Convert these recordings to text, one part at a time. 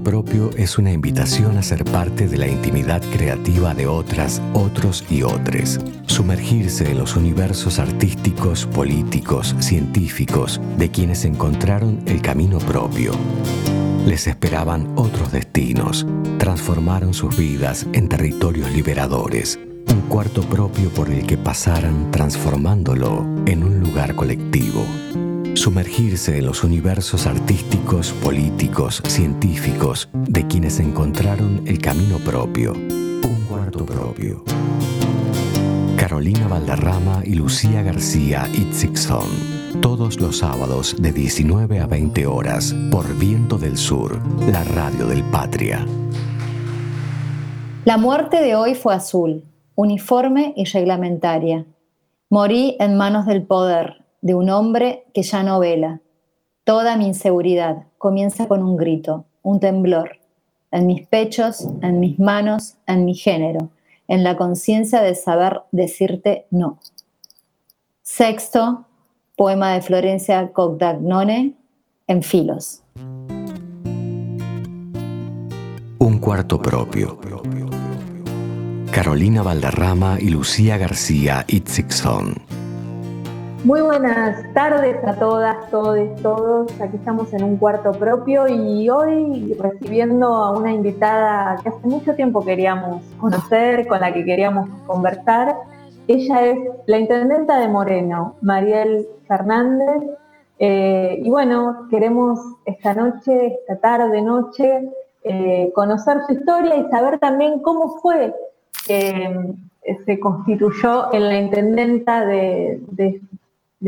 propio es una invitación a ser parte de la intimidad creativa de otras, otros y otras. Sumergirse en los universos artísticos, políticos, científicos de quienes encontraron el camino propio. Les esperaban otros destinos, transformaron sus vidas en territorios liberadores, un cuarto propio por el que pasaran transformándolo en un lugar colectivo. Sumergirse en los universos artísticos, políticos, científicos de quienes encontraron el camino propio, un cuarto propio. Carolina Valderrama y Lucía García Itzigson. Todos los sábados de 19 a 20 horas por Viento del Sur, la radio del Patria. La muerte de hoy fue azul, uniforme y reglamentaria. Morí en manos del poder, de un hombre que ya no vela. Toda mi inseguridad comienza con un grito, un temblor, en mis pechos, en mis manos, en mi género, en la conciencia de saber decirte no. Sexto, poema de Florencia Cogdagnone, en filos. Un cuarto propio. Carolina Valderrama y Lucía García Itzigson. Muy buenas tardes a todas, todos, todos. Aquí estamos en un cuarto propio y hoy recibiendo a una invitada que hace mucho tiempo queríamos conocer, con la que queríamos conversar. Ella es la intendenta de Moreno, Mariel Fernández. Eh, y bueno, queremos esta noche, esta tarde, noche, eh, conocer su historia y saber también cómo fue que eh, se constituyó en la intendenta de, de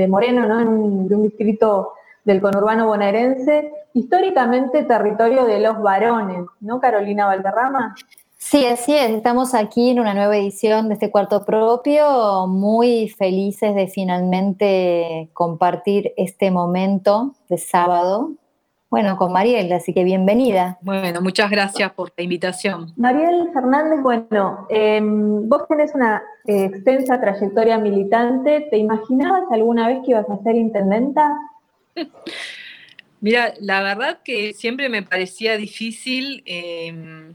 Moreno, ¿no? En un, de un distrito del conurbano bonaerense, históricamente territorio de los varones, ¿no, Carolina Valderrama? Sí, así es. Estamos aquí en una nueva edición de este cuarto propio, muy felices de finalmente compartir este momento de sábado bueno, con Mariel, así que bienvenida. Bueno, muchas gracias por la invitación. Mariel Fernández, bueno, em, vos tenés una eh, extensa trayectoria militante. ¿Te imaginabas alguna vez que ibas a ser intendenta? Mira, la verdad que siempre me parecía difícil em,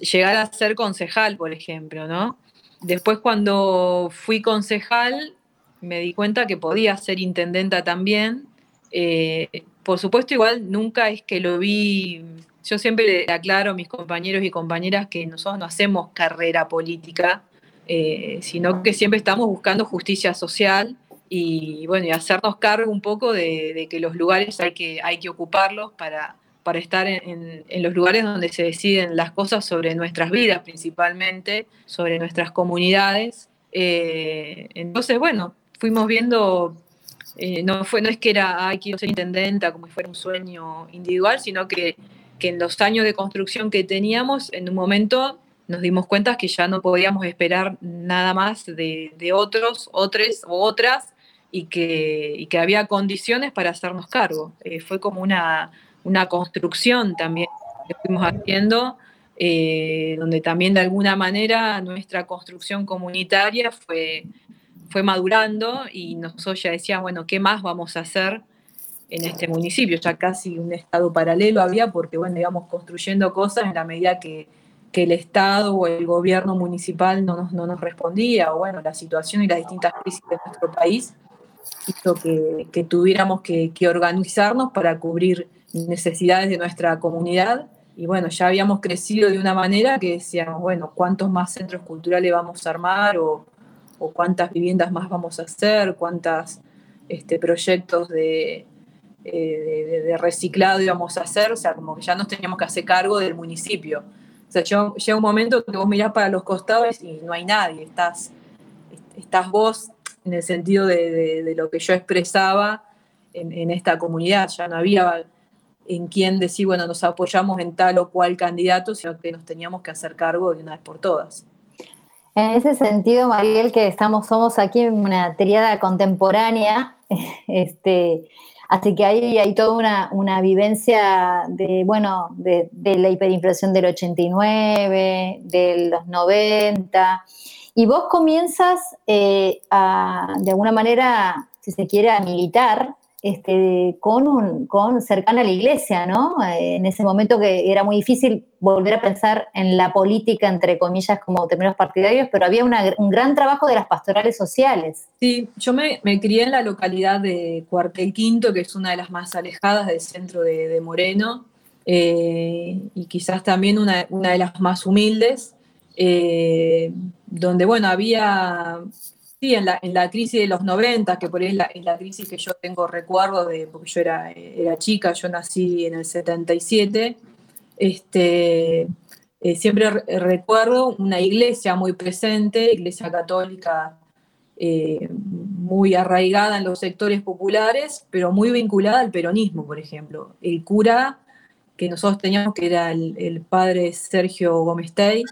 llegar a ser concejal, por ejemplo, ¿no? Después cuando fui concejal me di cuenta que podía ser intendenta también. Eh, por supuesto, igual nunca es que lo vi, yo siempre le aclaro a mis compañeros y compañeras que nosotros no hacemos carrera política, eh, sino que siempre estamos buscando justicia social y bueno, hacernos cargo un poco de, que los lugares hay que, hay que ocuparlos para, para estar en, los lugares donde se deciden las cosas sobre nuestras vidas principalmente, sobre nuestras comunidades. Eh, entonces, bueno, fuimos viendo eh, no, fue, no es que era, ay, quiero ser intendenta, como si fuera un sueño individual, sino que, en los años de construcción que teníamos, en un momento nos dimos cuenta que ya no podíamos esperar nada más de, otros, otros o otras, y que, que, había condiciones para hacernos cargo. Eh, fue como una, una, construcción también que fuimos haciendo, eh, donde también de alguna manera nuestra construcción comunitaria fue fue madurando y nosotros ya decíamos, bueno, ¿qué más vamos a hacer en este municipio? Ya casi un estado paralelo había porque, bueno, íbamos construyendo cosas en la medida que, el Estado o el gobierno municipal no nos, no nos respondía, o bueno, la situación y las distintas crisis de nuestro país hizo que, que tuviéramos que, que, organizarnos para cubrir necesidades de nuestra comunidad. Y bueno, ya habíamos crecido de una manera que decíamos, bueno, ¿cuántos más centros culturales vamos a armar? O, o cuántas viviendas más vamos a hacer, cuántos este, proyectos eh, de, de, reciclado íbamos a hacer, o sea, como que ya nos teníamos que hacer cargo del municipio. O sea, llega, un momento que vos mirás para los costados y no hay nadie, estás, estás vos en el sentido de, lo que yo expresaba en, en, esta comunidad, ya no había en quién decir, bueno, nos apoyamos en tal o cual candidato, sino que nos teníamos que hacer cargo de una vez por todas. En ese sentido, Mariel, que estamos, somos aquí en una triada contemporánea, este, así que hay, hay toda una, vivencia de, bueno, de, la hiperinflación del 89, de los 90, y vos comienzas eh, a, de alguna manera, si se quiere, a militar este, con, cercana a la iglesia, ¿no? Eh, en ese momento que era muy difícil volver a pensar en la política, entre comillas, como términos partidarios, pero había un gran trabajo de las pastorales sociales. Sí, yo me, crié en la localidad de Cuartel Quinto, que es una de las más alejadas del centro de, Moreno, eh, y quizás también una, de las más humildes, eh, donde, bueno, había Sí, en la, en la crisis de los 90, que por ahí es la, la crisis que yo tengo recuerdo de, porque yo era, era chica, yo nací en el 77, este, eh, siempre recuerdo una iglesia muy presente, iglesia católica eh, muy arraigada en los sectores populares, pero muy vinculada al peronismo, por ejemplo. El cura que nosotros teníamos, que era el, el padre Sergio Gómez Tey,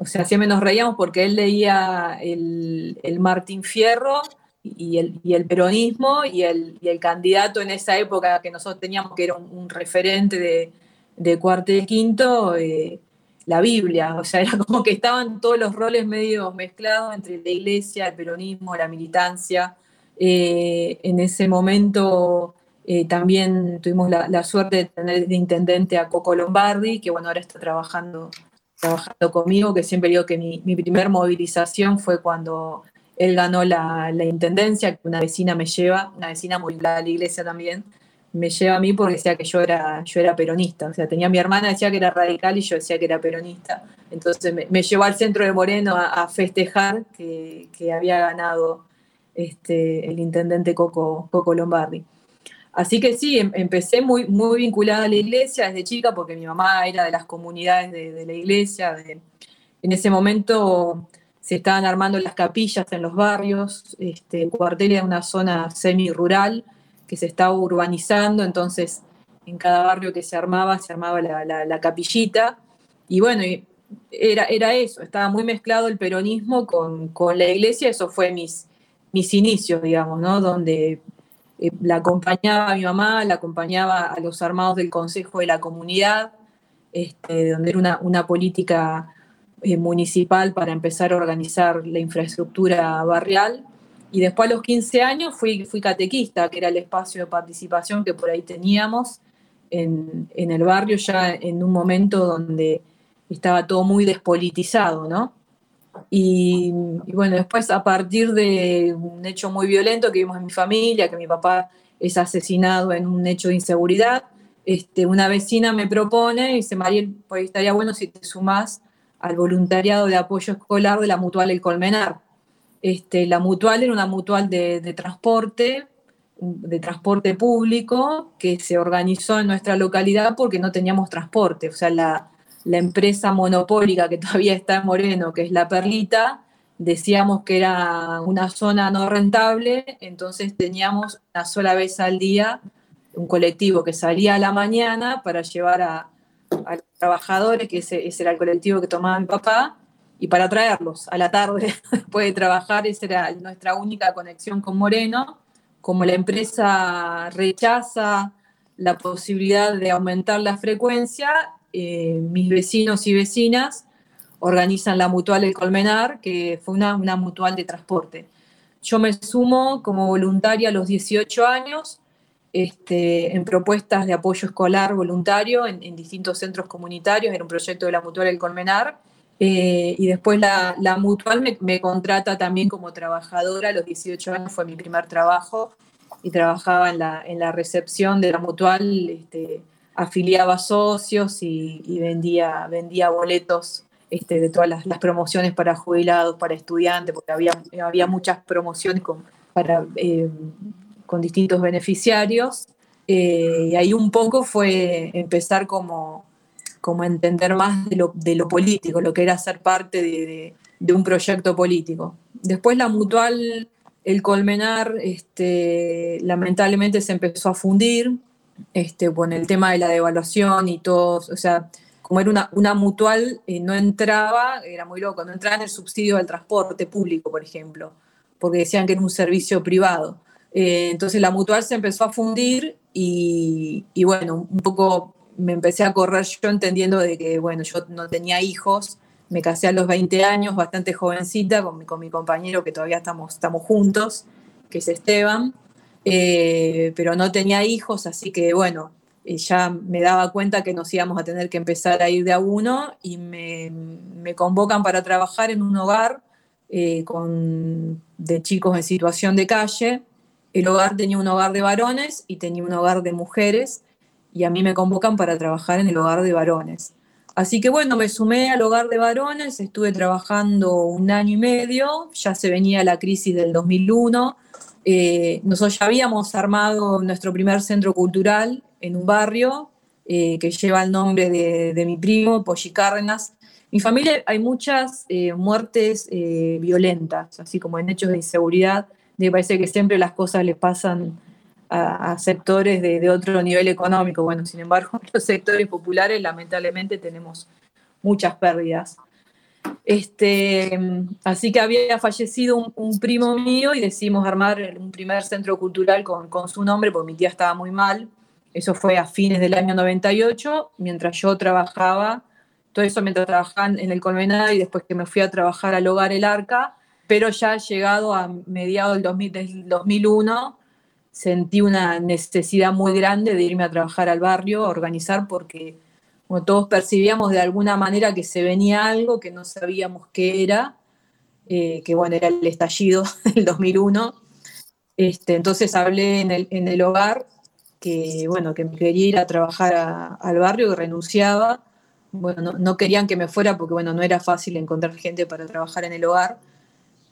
o sea, siempre nos reíamos porque él leía el, Martín Fierro y el, peronismo y el, candidato en esa época que nosotros teníamos, que era un, referente de, de cuartel quinto, eh, la Biblia. O sea, era como que estaban todos los roles medio mezclados entre la iglesia, el peronismo, la militancia. Eh, en ese momento eh, también tuvimos la, la, suerte de tener de intendente a Coco Lombardi, que bueno, ahora está trabajando trabajando conmigo, que siempre digo que mi, mi primer movilización fue cuando él ganó la, la, intendencia, que una vecina me lleva, una vecina muy de la iglesia también, me lleva a mí porque decía que yo era, yo era peronista. O sea, tenía mi hermana, decía que era radical y yo decía que era peronista. Entonces me, me llevó al centro de Moreno a, festejar que, que, había ganado este, el intendente Coco, Coco Lombardi. Así que sí, em, empecé muy, muy vinculada a la iglesia desde chica porque mi mamá era de las comunidades de, la iglesia. en ese momento se estaban armando las capillas en los barrios, este, el cuartel era una zona semi-rural que se estaba urbanizando, entonces en cada barrio que se armaba, se armaba la, capillita. Y bueno, era, eso, estaba muy mezclado el peronismo con, con la iglesia, eso fue mis, mis inicios, digamos, ¿no? Donde eh, la acompañaba a mi mamá, la acompañaba a los armados del Consejo de la Comunidad, este, donde era una, política eh, municipal para empezar a organizar la infraestructura barrial. Y después a los 15 años fui, catequista, que era el espacio de participación que por ahí teníamos en, en el barrio, ya en un momento donde estaba todo muy despolitizado, ¿no? Y, bueno, después a partir de un hecho muy violento que vimos en mi familia, que mi papá es asesinado en un hecho de inseguridad, este, una vecina me propone y dice, Mariel, pues estaría bueno si te sumás al voluntariado de apoyo escolar de la Mutual El Colmenar. Este, la Mutual era una mutual de, de transporte, de transporte público, que se organizó en nuestra localidad porque no teníamos transporte. O sea, la, la empresa monopólica que todavía está en Moreno, que es La Perlita, decíamos que era una zona no rentable, entonces teníamos una sola vez al día un colectivo que salía a la mañana para llevar a, los trabajadores, que ese, era el colectivo que tomaba papá, y para traerlos a la tarde después de trabajar, esa era nuestra única conexión con Moreno. Como la empresa rechaza la posibilidad de aumentar la frecuencia, eh, mis vecinos y vecinas organizan la mutual El Colmenar, que fue una, mutual de transporte. Yo me sumo como voluntaria a los 18 años este, en propuestas de apoyo escolar voluntario en, distintos centros comunitarios, era un proyecto de la mutual El Colmenar. Eh, y después la, mutual me, contrata también como trabajadora, a los 18 años fue mi primer trabajo y trabajaba en la, en la recepción de la mutual este, afiliaba socios y, vendía, vendía boletos este, de todas las, promociones para jubilados, para estudiantes, porque había, había muchas promociones con, para, eh, con distintos beneficiarios. Eh, y ahí un poco fue empezar como, como a entender más de lo, de lo político, lo que era ser parte de, de, un proyecto político. Después la mutual, el Colmenar, este, lamentablemente se empezó a fundir, este, con el tema de la devaluación y todo, o sea, como era una, una mutual, eh, no entraba, era muy loco, no entraba en el subsidio del transporte público, por ejemplo, porque decían que era un servicio privado. Eh, entonces la mutual se empezó a fundir y, y, bueno, un poco me empecé a correr yo entendiendo de que, bueno, yo no tenía hijos, me casé a los 20 años, bastante jovencita, con mi, con mi compañero que todavía estamos, estamos juntos, que es Esteban. Eh, pero no tenía hijos, así que bueno, eh, ya me daba cuenta que nos íbamos a tener que empezar a ir de a uno y me, convocan para trabajar en un hogar eh, con, de chicos en situación de calle. El hogar tenía un hogar de varones y tenía un hogar de mujeres y a mí me convocan para trabajar en el hogar de varones. Así que bueno, me sumé al hogar de varones, estuve trabajando un año y medio, ya se venía la crisis del 2001, eh, nosotros ya habíamos armado nuestro primer centro cultural en un barrio eh, que lleva el nombre de, mi primo, Polly Cárdenas. En mi familia hay muchas eh, muertes violentas, así como en hechos de inseguridad. Me parece que siempre las cosas les pasan a, sectores de, otro nivel económico. Bueno, sin embargo, los sectores populares lamentablemente tenemos muchas pérdidas. Este, así que había fallecido un, primo mío y decidimos armar un primer centro cultural con, con, su nombre, porque mi tía estaba muy mal. Eso fue a fines del año 98, mientras yo trabajaba, todo eso mientras trabajaba en el Colmenar y después que me fui a trabajar al Hogar El Arca, pero ya llegado a mediados del, 2000, del 2001 sentí una necesidad muy grande de irme a trabajar al barrio, a organizar, porque como todos percibíamos de alguna manera que se venía algo que no sabíamos qué era, eh, que bueno, era el estallido del 2001. Este, entonces hablé en el, en el, hogar que, bueno, que me quería ir a trabajar al barrio, que renunciaba. Bueno, no, no, querían que me fuera porque, bueno, no era fácil encontrar gente para trabajar en el hogar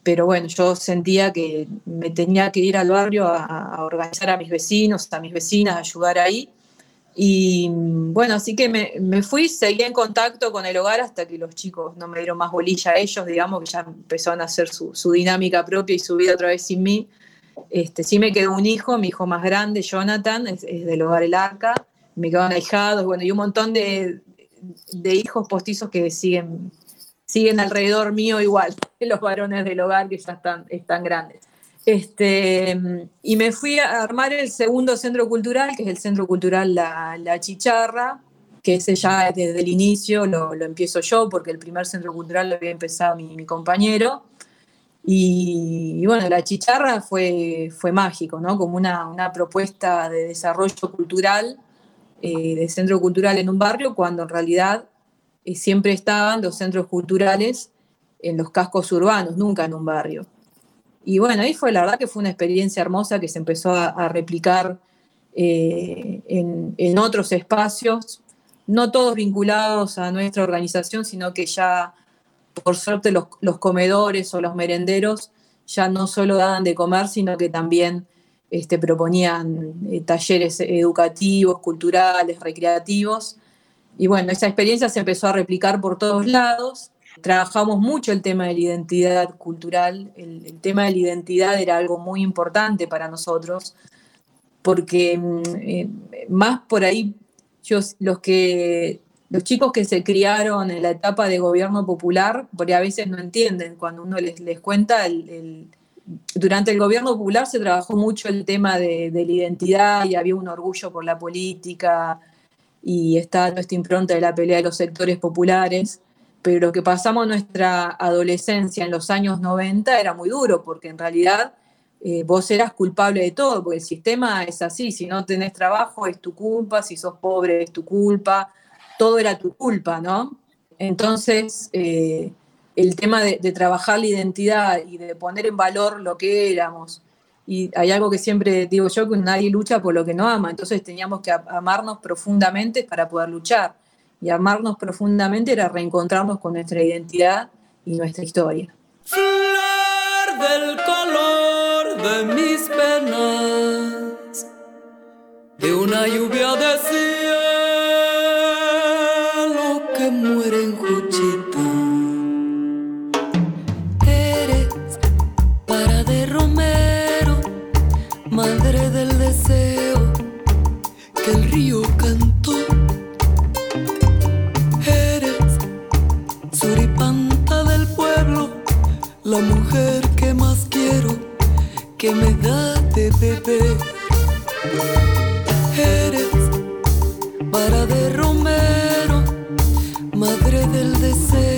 pero bueno, yo sentía que me tenía que ir al barrio a, organizar a mis vecinos, a mis vecinas, a ayudar ahí. Y bueno, así que me, fui, seguí en contacto con el hogar hasta que los chicos no me dieron más bolilla a ellos, digamos, que ya empezaron a hacer su, dinámica propia y su vida otra vez sin mí. Este, sí me quedó un hijo, mi hijo más grande, Jonathan, es, del hogar El Arca, me quedaron ahijados, bueno, y un montón de, de hijos postizos que siguen siguen alrededor mío igual, los varones del hogar que ya están, están grandes. Este, y me fui a armar el segundo centro cultural, que es el Centro Cultural La, Chicharra, que ese ya desde el inicio lo, empiezo yo, porque el primer centro cultural lo había empezado mi, compañero. Y, bueno, La Chicharra fue, fue mágico, ¿no? Como una, propuesta de desarrollo cultural, eh, de centro cultural en un barrio, cuando en realidad siempre estaban los centros culturales en los cascos urbanos, nunca en un barrio. Y bueno, ahí fue la verdad que fue una experiencia hermosa que se empezó a, replicar eh, en, otros espacios, no todos vinculados a nuestra organización, sino que ya, por suerte, los, comedores o los merenderos ya no solo daban de comer, sino que también este, proponían eh, talleres educativos, culturales, recreativos, y bueno, esa experiencia se empezó a replicar por todos lados. Trabajamos mucho el tema de la identidad cultural. El, tema de la identidad era algo muy importante para nosotros, porque mm, eh, más por ahí, los, que, los chicos que se criaron en la etapa de gobierno popular, porque a veces no entienden cuando uno les, cuenta durante el gobierno popular se trabajó mucho el tema de, de, la identidad y había un orgullo por la política, y está nuestra impronta de la pelea de los sectores populares, pero que pasamos nuestra adolescencia en los años 90 era muy duro, porque en realidad eh, vos eras culpable de todo, porque el sistema es así, si no tenés trabajo es tu culpa, si sos pobre es tu culpa, todo era tu culpa, ¿no? Entonces, eh, el tema de, de, trabajar la identidad y de poner en valor lo que éramos y hay algo que siempre digo yo, que nadie lucha por lo que no ama, entonces teníamos que amarnos profundamente para poder luchar. Y amarnos profundamente era reencontrarnos con nuestra identidad y nuestra historia. De una lluvia de cielo que muere en la mujer que más quiero, que me da de beber. Eres para de Romero, madre del deseo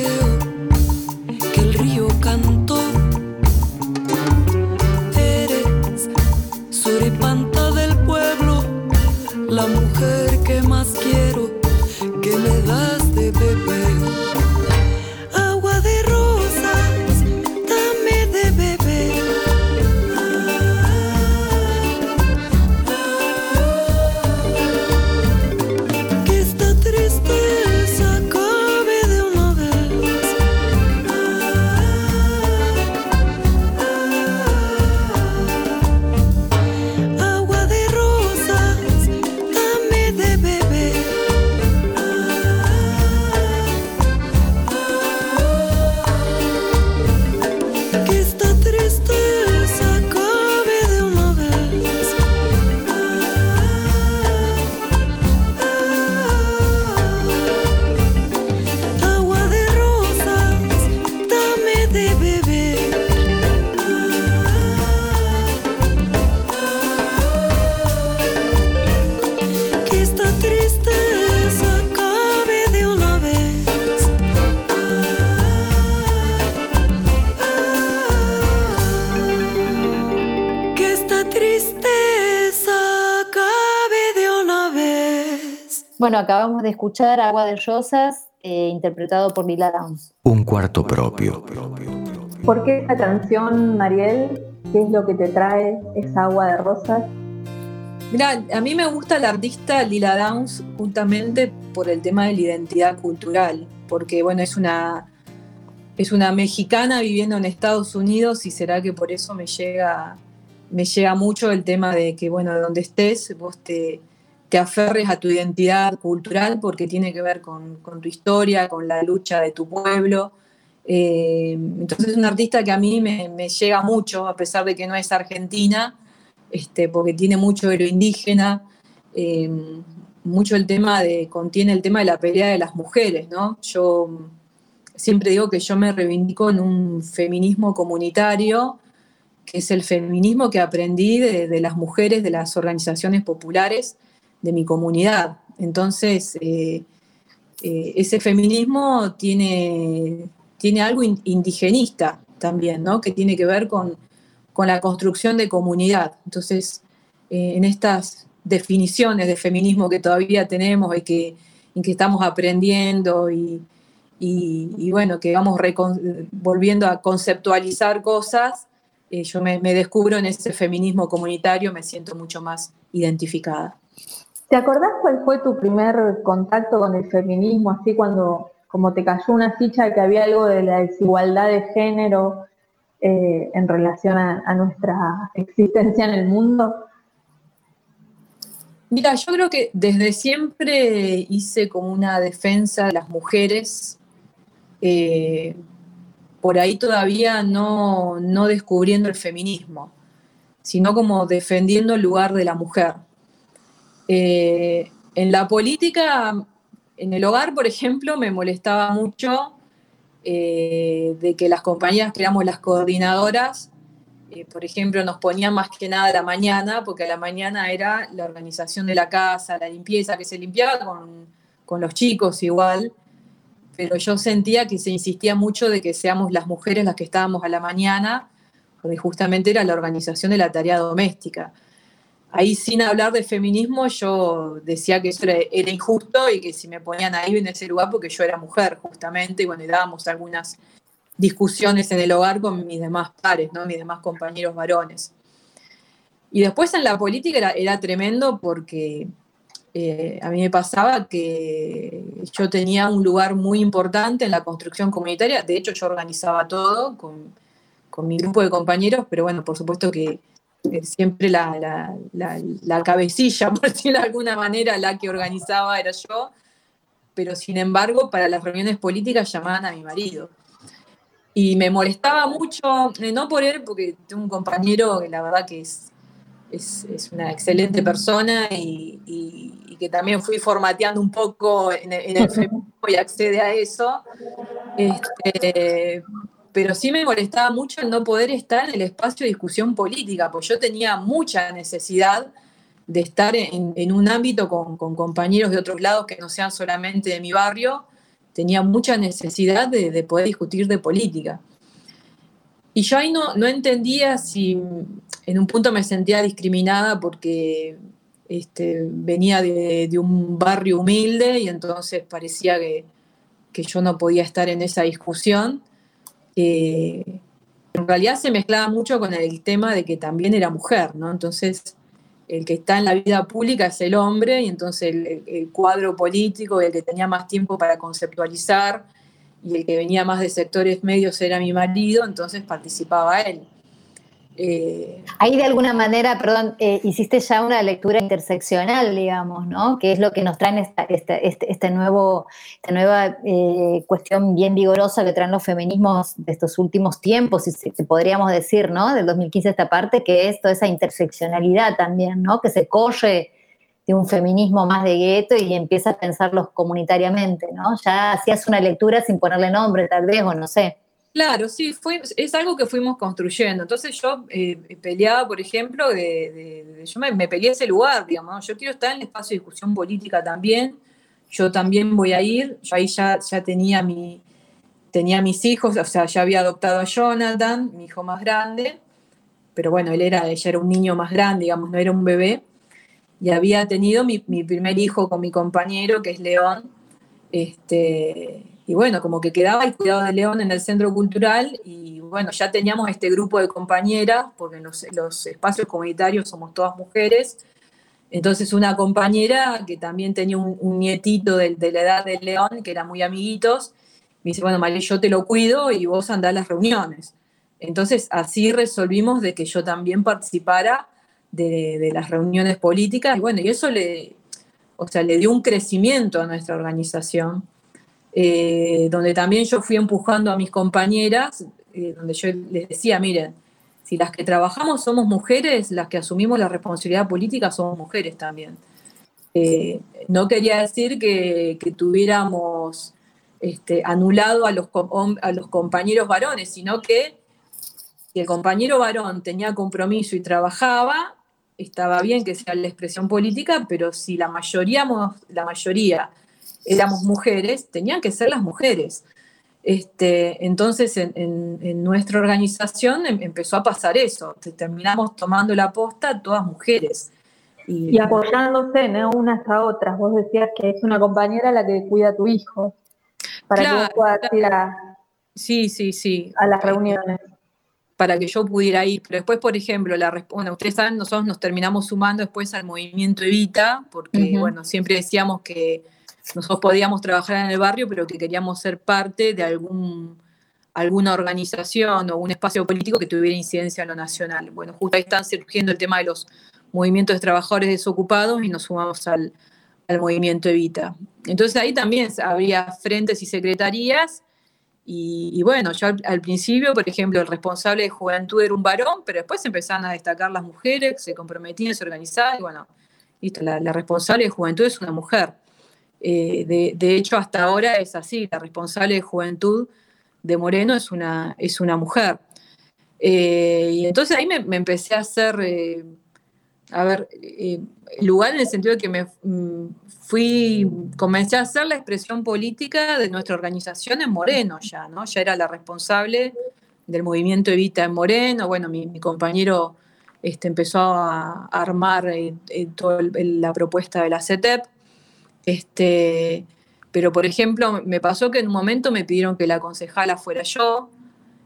Bueno, acabamos de escuchar Agua de Rosas, eh, interpretado por Lila Downs. Un cuarto propio. ¿Por qué esta canción, Mariel? ¿Qué es lo que te trae esa agua de rosas? Mira, a mí me gusta la artista Lila Downs justamente por el tema de la identidad cultural, porque bueno, es una, es una mexicana viviendo en Estados Unidos y será que por eso me llega, me llega mucho el tema de que, bueno, de donde estés, vos te, te aferres a tu identidad cultural porque tiene que ver con, tu historia, con la lucha de tu pueblo. Eh, entonces es una artista que a mí me, llega mucho, a pesar de que no es argentina, este, porque tiene mucho de lo indígena, eh, mucho el tema de, contiene el tema de la pelea de las mujeres, ¿no? Yo siempre digo que yo me reivindico en un feminismo comunitario, que es el feminismo que aprendí de las mujeres, de las organizaciones populares de mi comunidad. Entonces, eh, eh, ese feminismo tiene, tiene algo in- indigenista también, ¿no? Que tiene que ver con, con la construcción de comunidad. Entonces, eh, en estas definiciones de feminismo que todavía tenemos y que, que estamos aprendiendo y, y- bueno, que vamos volviendo a conceptualizar cosas, yo me, me descubro en ese feminismo comunitario, me siento mucho más identificada. ¿Te acordás cuál fue tu primer contacto con el feminismo? Así cuando como te cayó una ficha que había algo de la desigualdad de género eh, en relación a, a nuestra existencia en el mundo. Mira, yo creo que desde siempre hice como una defensa de las mujeres, eh, por ahí todavía no, no descubriendo el feminismo, sino como defendiendo el lugar de la mujer. Eh, en la política, en el hogar, por ejemplo, me molestaba mucho eh, de que las compañías que éramos las coordinadoras, eh, por ejemplo, nos ponían más que nada a la mañana, porque a la mañana era la organización de la casa, la limpieza, que se limpiaba con, con los chicos igual, pero yo sentía que se insistía mucho de que seamos las mujeres las que estábamos a la mañana, porque justamente era la organización de la tarea doméstica. Ahí sin hablar de feminismo yo decía que eso era, injusto y que si me ponían ahí en ese lugar porque yo era mujer justamente y bueno, y dábamos algunas discusiones en el hogar con mis demás pares, ¿no? mis demás compañeros varones. Y después en la política era, era tremendo porque eh, a mí me pasaba que yo tenía un lugar muy importante en la construcción comunitaria, de hecho yo organizaba todo con, con mi grupo de compañeros, pero bueno, por supuesto que eh, siempre la, la, la, la, cabecilla, por decirlo de alguna manera, la que organizaba era yo, pero sin embargo para las reuniones políticas llamaban a mi marido. Y me molestaba mucho, eh, no por él, porque tengo un compañero que la verdad que es, es, es una excelente persona y, y, y, que también fui formateando un poco en, en el feminismo y accede a eso. Este, pero sí me molestaba mucho el no poder estar en el espacio de discusión política, porque yo tenía mucha necesidad de estar en, un ámbito con, compañeros de otros lados que no sean solamente de mi barrio, tenía mucha necesidad de, de poder discutir de política. Y yo ahí no, no, entendía si en un punto me sentía discriminada porque este, venía de, un barrio humilde y entonces parecía que, yo no podía estar en esa discusión. Eh, en realidad se mezclaba mucho con el tema de que también era mujer, ¿no? Entonces, el que está en la vida pública es el hombre y entonces el, cuadro político, el que tenía más tiempo para conceptualizar y el que venía más de sectores medios era mi marido, entonces participaba él. Eh, Ahí de alguna manera, perdón, eh, hiciste ya una lectura interseccional, digamos, ¿no? Que es lo que nos traen esta, este, este, nuevo, esta nueva eh, cuestión bien vigorosa que traen los feminismos de estos últimos tiempos, si, podríamos decir, ¿no? Del 2015 esta parte, que es toda esa interseccionalidad también, ¿no? Que se corre de un feminismo más de gueto y empieza a pensarlos comunitariamente, ¿no? Ya hacías una lectura sin ponerle nombre, tal vez, o no sé. Claro, sí, fue, es algo que fuimos construyendo. Entonces yo eh, peleaba, por ejemplo, de, yo me, peleé ese lugar, digamos, yo quiero estar en el espacio de discusión política también, yo también voy a ir, yo ahí ya, ya tenía, mi, tenía mis hijos, o sea, ya había adoptado a Jonathan, mi hijo más grande, pero bueno, él era, ella era un niño más grande, digamos, no era un bebé, y había tenido mi, mi primer hijo con mi compañero, que es León, este, y bueno, como que quedaba el cuidado de León en el centro cultural y bueno, ya teníamos este grupo de compañeras, porque en los, espacios comunitarios somos todas mujeres. Entonces una compañera que también tenía un, nietito de, la edad de León, que eran muy amiguitos, me dice, bueno, María, yo te lo cuido y vos andás a las reuniones. Entonces así resolvimos de que yo también participara de, de, las reuniones políticas y bueno, y eso le, o sea, le dio un crecimiento a nuestra organización eh, donde también yo fui empujando a mis compañeras, eh, donde yo les decía, miren, si las que trabajamos somos mujeres, las que asumimos la responsabilidad política somos mujeres también. Eh, no quería decir que, tuviéramos este, anulado a los, a los compañeros varones, sino que si el compañero varón tenía compromiso y trabajaba, estaba bien que sea la expresión política, pero si la mayoría, la mayoría éramos mujeres, tenían que ser las mujeres. Este, entonces, en, nuestra organización em, empezó a pasar eso. Terminamos tomando la posta todas mujeres. Y, apoyándose ¿no? unas a otras. Vos decías que es una compañera la que cuida a tu hijo. Para que vos puedas ir a, sí, sí, sí. a las reuniones. Para que yo pudiera ir. Pero después, por ejemplo, la, bueno, ustedes saben, nosotros nos terminamos sumando después al movimiento Evita, porque, bueno, siempre decíamos que nosotros podíamos trabajar en el barrio, pero que queríamos ser parte de algún, alguna organización o un espacio político que tuviera incidencia en lo nacional. Bueno, justo ahí están surgiendo el tema de los movimientos de trabajadores desocupados y nos sumamos al, movimiento Evita. Entonces ahí también habría frentes y secretarías. Y, bueno, yo al, principio, por ejemplo, el responsable de juventud era un varón, pero después empezaron a destacar las mujeres, se comprometían, se organizaban, y bueno, listo, la responsable de juventud es una mujer. Eh, de, hecho, hasta ahora es así, la responsable de juventud de Moreno es una, es una mujer. Eh, y entonces ahí me, empecé a hacer, eh, a ver, lugar en el sentido de que me mm, fui, comencé a hacer la expresión política de nuestra organización en Moreno ya, ¿no? Ya era la responsable del movimiento Evita en Moreno, bueno, mi, compañero este, empezó a, armar toda la propuesta de la CETEP. Este, pero, por ejemplo, me pasó que en un momento me pidieron que la concejala fuera yo,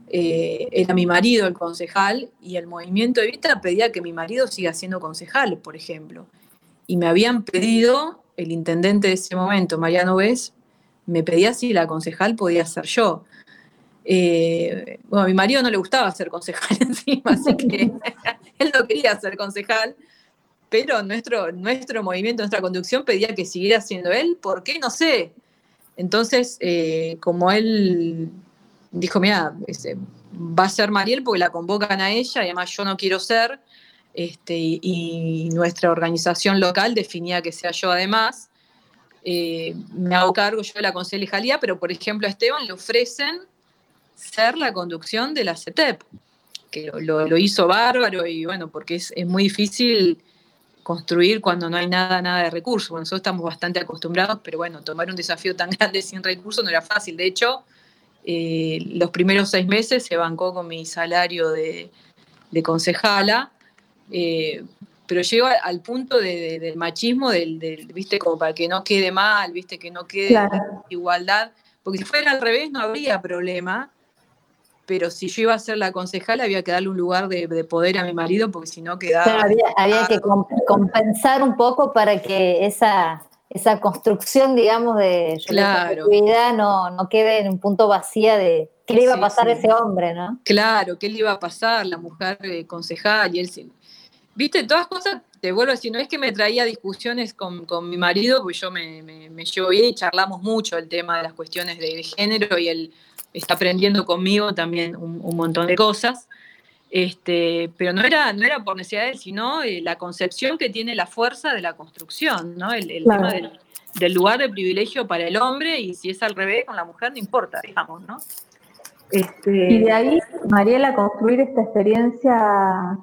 eh, era mi marido el concejal, y el movimiento de Vista pedía que mi marido siga siendo concejal, por ejemplo. Y me habían pedido, el intendente de ese momento, Mariano Vez, me pedía si la concejal podía ser yo. Eh, bueno, a mi marido no le gustaba ser concejal encima, así que él no quería ser concejal pero nuestro, nuestro movimiento, nuestra conducción pedía que siguiera siendo él, ¿por qué? No sé. Entonces, eh, como él dijo, mira, este, va a ser Mariel porque la convocan a ella, y además yo no quiero ser, este, y, nuestra organización local definía que sea yo además. Eh, me hago cargo yo de la concejalía, pero por ejemplo a Esteban le ofrecen ser la conducción de la CETEP, que lo, hizo bárbaro y bueno, porque es, es muy difícil construir cuando no hay nada, nada de recursos. nosotros estamos bastante acostumbrados, pero bueno, tomar un desafío tan grande sin recursos no era fácil. De hecho, eh, los primeros seis meses se bancó con mi salario de, concejala, eh, pero llego al punto del machismo, del, viste, como para que no quede mal, viste, que no quede igualdad, porque si fuera al revés no habría problema, pero si yo iba a ser la concejal había que darle un lugar de, poder a mi marido, porque si no quedaba... había, que compensar un poco para que esa, esa construcción, digamos, de claro. no, no quede en un punto vacía de qué le iba a pasar a ese hombre, ¿no? Claro, qué le iba a pasar, la mujer eh, concejal y él... Viste, todas cosas, te vuelvo a decir, no es que me traía discusiones con, mi marido, porque yo me, me, llevo bien y charlamos mucho el tema de las cuestiones de, género y él está aprendiendo conmigo también un, montón de cosas. Este, pero no era, no era por necesidad de él, sino eh, la concepción que tiene la fuerza de la construcción, ¿no? El, tema del, lugar de privilegio para el hombre y si es al revés con la mujer no importa, digamos, ¿no? Este... Y de ahí, Mariela, construir esta experiencia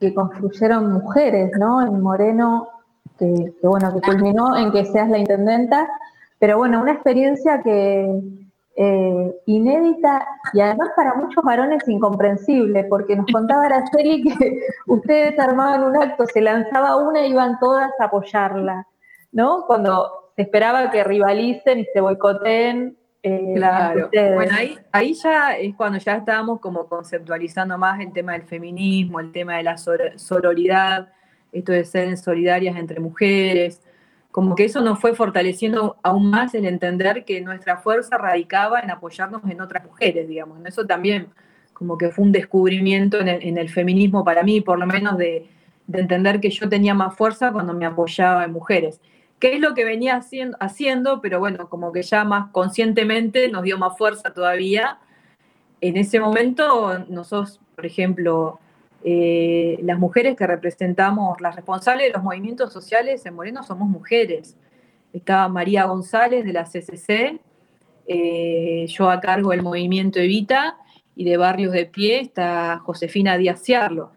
que construyeron mujeres, ¿no? En Moreno, que, bueno, que culminó en que seas la intendenta, pero bueno, una experiencia que eh, inédita y además para muchos varones incomprensible, porque nos contaba Araceli que ustedes armaban un acto, se lanzaba una y iban todas a apoyarla, ¿no? Cuando se esperaba que rivalicen y se boicoteen eh, claro. Bueno, ahí, ahí ya es cuando ya estábamos como conceptualizando más el tema del feminismo, el tema de la sororidad, esto de ser solidarias entre mujeres, como que eso nos fue fortaleciendo aún más el entender que nuestra fuerza radicaba en apoyarnos en otras mujeres, digamos. Eso también como que fue un descubrimiento en el, feminismo para mí, por lo menos de, de entender que yo tenía más fuerza cuando me apoyaba en mujeres qué es lo que venía haciendo, haciendo, pero bueno, como que ya más conscientemente nos dio más fuerza todavía. En ese momento, nosotros, por ejemplo, eh, las mujeres que representamos, las responsables de los movimientos sociales en Moreno somos mujeres. Estaba María González de la CCC, eh, yo a cargo del movimiento Evita, y de Barrios de Pie está Josefina Díaz Ciarlo.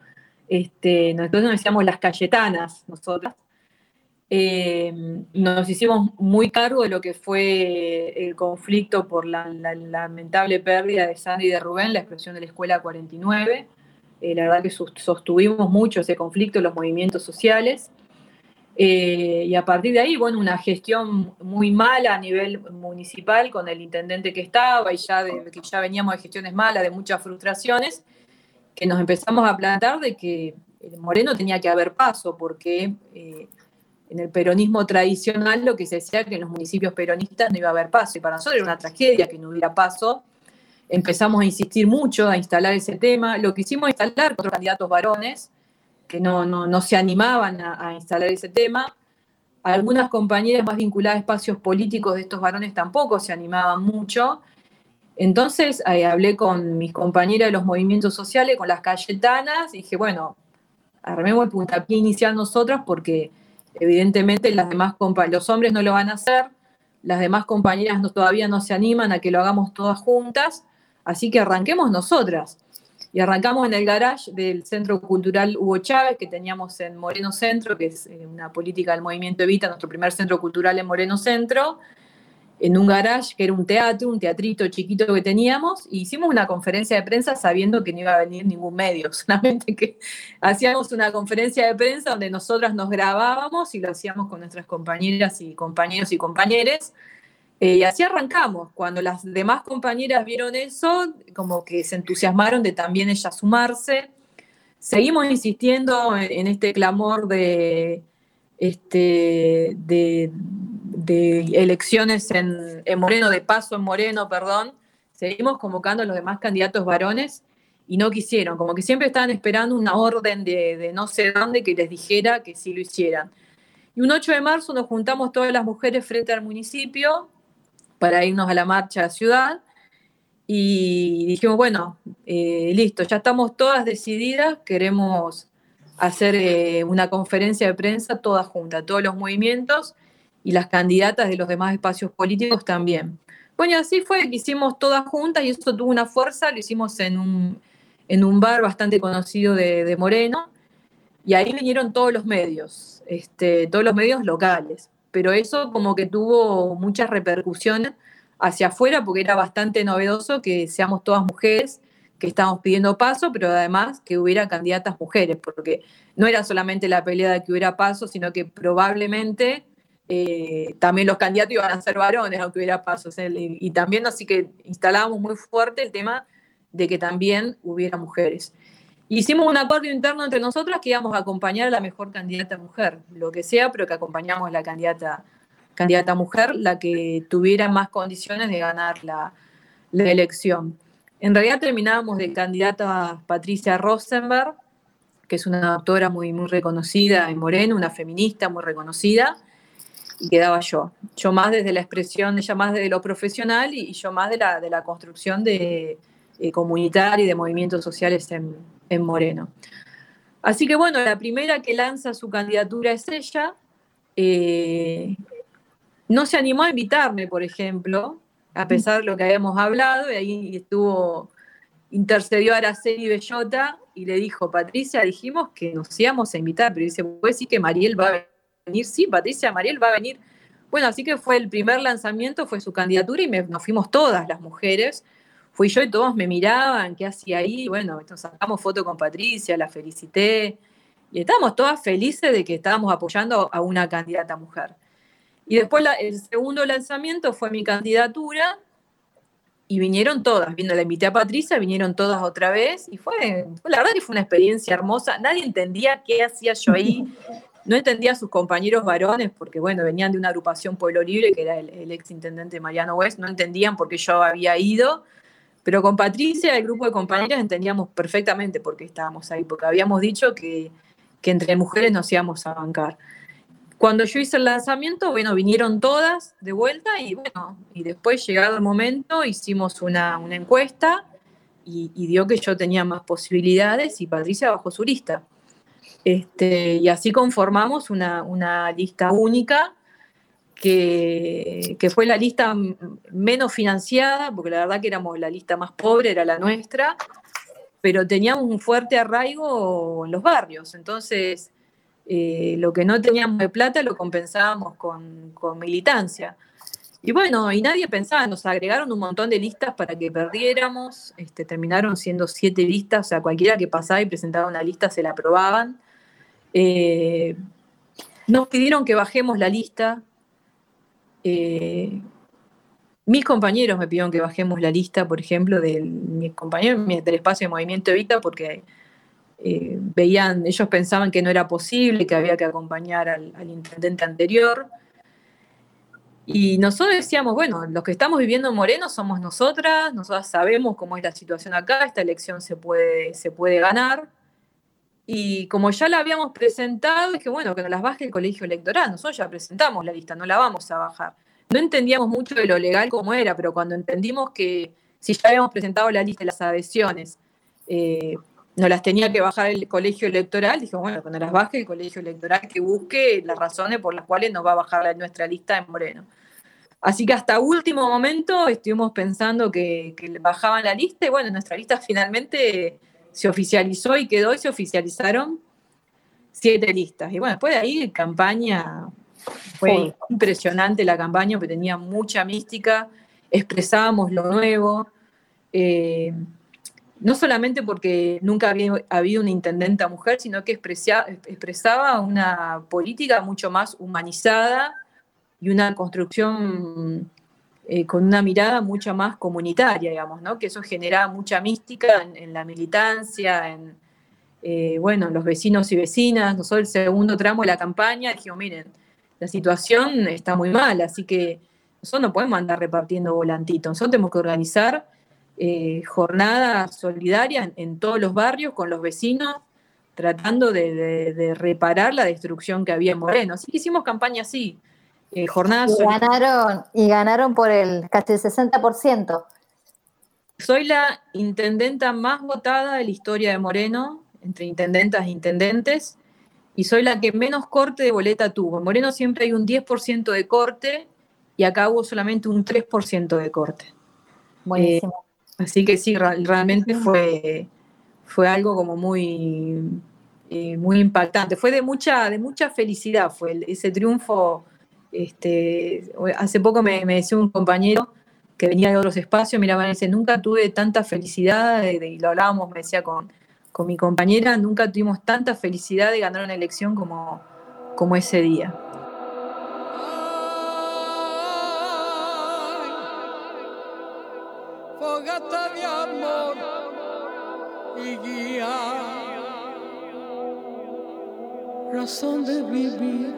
Este, nosotros nos decíamos las Cayetanas, nosotras. Eh, nos hicimos muy cargo de lo que fue el conflicto por la, lamentable pérdida de Sandy y de Rubén, la explosión de la Escuela 49. Eh, la verdad que sostuvimos mucho ese conflicto los movimientos sociales. Eh, y a partir de ahí, bueno, una gestión muy mala a nivel municipal con el intendente que estaba y ya que ya veníamos de gestiones malas, de muchas frustraciones, que nos empezamos a plantar de que Moreno tenía que haber paso porque en el peronismo tradicional lo que se decía que en los municipios peronistas no iba a haber paso, y para nosotros era una tragedia que no hubiera paso. Empezamos a insistir mucho a instalar ese tema. Lo que hicimos instalar con otros candidatos varones que no, no, se animaban a, instalar ese tema. Algunas compañeras más vinculadas a espacios políticos de estos varones tampoco se animaban mucho. Entonces hablé con mis compañeras de los movimientos sociales, con las Cayetanas, y dije, bueno, armemos el puntapié inicial nosotras porque Evidentemente las demás los hombres no lo van a hacer, las demás compañeras no, todavía no se animan a que lo hagamos todas juntas, así que arranquemos nosotras. Y arrancamos en el garage del Centro Cultural Hugo Chávez, que teníamos en Moreno Centro, que es eh, una política del movimiento Evita, nuestro primer centro cultural en Moreno Centro en un garage que era un teatro, un teatrito chiquito que teníamos, e hicimos una conferencia de prensa sabiendo que no iba a venir ningún medio, solamente que hacíamos una conferencia de prensa donde nosotras nos grabábamos y lo hacíamos con nuestras compañeras y compañeros y compañeres. Eh, y así arrancamos. Cuando las demás compañeras vieron eso, como que se entusiasmaron de también ellas sumarse. Seguimos insistiendo en, este clamor de, este, de de elecciones en, Moreno, de paso en Moreno, perdón, seguimos convocando a los demás candidatos varones y no quisieron, como que siempre estaban esperando una orden de, no sé dónde que les dijera que sí lo hicieran. Y un 8 de marzo nos juntamos todas las mujeres frente al municipio para irnos a la marcha a la ciudad. Y dijimos, bueno, eh, listo, ya estamos todas decididas, queremos hacer eh, una conferencia de prensa todas juntas, todos los movimientos y las candidatas de los demás espacios políticos también. Bueno, así fue que hicimos todas juntas y eso tuvo una fuerza, lo hicimos en un, en un bar bastante conocido de, Moreno, y ahí vinieron todos los medios, este, todos los medios locales, pero eso como que tuvo muchas repercusiones hacia afuera porque era bastante novedoso que seamos todas mujeres que estábamos pidiendo paso, pero además que hubiera candidatas mujeres, porque no era solamente la pelea de que hubiera paso, sino que probablemente eh, también los candidatos iban a ser varones, aunque hubiera pasos. y, también así que instalábamos muy fuerte el tema de que también hubiera mujeres. Hicimos un acuerdo interno entre nosotras que íbamos a acompañar a la mejor candidata mujer, lo que sea, pero que acompañamos a la candidata, candidata mujer, la que tuviera más condiciones de ganar la, la elección. En realidad terminábamos de candidata Patricia Rosenberg, que es una doctora muy, muy reconocida en Moreno, una feminista muy reconocida, y quedaba yo. Yo más desde la expresión, ella más desde lo profesional y yo más de la, de la construcción de, eh, comunitaria y de movimientos sociales en, en, Moreno. Así que bueno, la primera que lanza su candidatura es ella. Eh, no se animó a invitarme, por ejemplo, a pesar de lo que habíamos hablado, y ahí estuvo, intercedió Araceli Bellota y le dijo, Patricia, dijimos que nos íbamos a invitar, pero dice, pues sí que Mariel va a venir, sí, Patricia Mariel va a venir. Bueno, así que fue el primer lanzamiento, fue su candidatura y nos fuimos todas las mujeres. Fui yo y todos me miraban, ¿qué hacía ahí? Bueno, nos sacamos foto con Patricia, la felicité y estábamos todas felices de que estábamos apoyando a una candidata mujer. Y después el segundo lanzamiento fue mi candidatura y vinieron todas, viendo la invité a Patricia, vinieron todas otra vez y fue, la verdad que fue una experiencia hermosa. Nadie entendía qué hacía yo ahí, no entendía a sus compañeros varones, porque bueno, venían de una agrupación Pueblo Libre, que era el, ex intendente Mariano West, no entendían por qué yo había ido, pero con Patricia, el grupo de compañeras, entendíamos perfectamente por qué estábamos ahí, porque habíamos dicho que, que entre mujeres nos íbamos a bancar. Cuando yo hice el lanzamiento, bueno, vinieron todas de vuelta y bueno, y después llegado el momento hicimos una, encuesta y, dio que yo tenía más posibilidades y Patricia bajó su lista. Este, y así conformamos una, lista única que, fue la lista menos financiada, porque la verdad que éramos la lista más pobre, era la nuestra, pero teníamos un fuerte arraigo en los barrios. Entonces, eh, lo que no teníamos de plata lo compensábamos con, militancia. Y bueno, y nadie pensaba, nos agregaron un montón de listas para que perdiéramos, este, terminaron siendo siete listas, o sea, cualquiera que pasaba y presentaba una lista se la aprobaban. Eh, nos pidieron que bajemos la lista. Eh, mis compañeros me pidieron que bajemos la lista, por ejemplo, de mis compañeros del espacio de Movimiento Evita, porque eh, veían, ellos pensaban que no era posible, que había que acompañar al, intendente anterior. Y nosotros decíamos, bueno, los que estamos viviendo en Moreno somos nosotras, nosotras sabemos cómo es la situación acá, esta elección se puede, se puede ganar. Y como ya la habíamos presentado, dije, bueno, que nos las baje el colegio electoral, nosotros ya presentamos la lista, no la vamos a bajar. No entendíamos mucho de lo legal como era, pero cuando entendimos que si ya habíamos presentado la lista de las adhesiones, eh, no las tenía que bajar el colegio electoral, dije, bueno, cuando las baje el colegio electoral, que busque las razones por las cuales nos va a bajar nuestra lista en Moreno. Así que hasta último momento estuvimos pensando que, bajaban la lista y bueno, nuestra lista finalmente se oficializó y quedó y se oficializaron siete listas. Y bueno, después de ahí campaña, fue impresionante la campaña, porque tenía mucha mística, expresábamos lo nuevo. Eh, no solamente porque nunca había habido una intendenta mujer, sino que expresaba una política mucho más humanizada y una construcción eh, con una mirada mucho más comunitaria, digamos, ¿no? que eso genera mucha mística en, la militancia, en eh, bueno, los vecinos y vecinas. Nosotros el segundo tramo de la campaña dijimos, miren, la situación está muy mal, así que nosotros no podemos andar repartiendo volantitos, nosotros tenemos que organizar eh, jornadas solidarias en, todos los barrios con los vecinos, tratando de, reparar la destrucción que había en Moreno. Así que hicimos campaña así, eh, jornadas y ganaron, y ganaron por el casi el 60%. Soy la intendenta más votada de la historia de Moreno, entre intendentas e intendentes, y soy la que menos corte de boleta tuvo. En Moreno siempre hay un 10% de corte y acá hubo solamente un 3% de corte. Buenísimo. Así que sí, realmente fue, fue algo como muy, eh, muy impactante. Fue de mucha, de mucha felicidad, fue ese triunfo. Este, hace poco me, decía un compañero que venía de otros espacios, mira, me dice, nunca tuve tanta felicidad, y lo hablábamos, me decía con, con mi compañera, nunca tuvimos tanta felicidad de ganar una elección como, como ese día. razón de vivir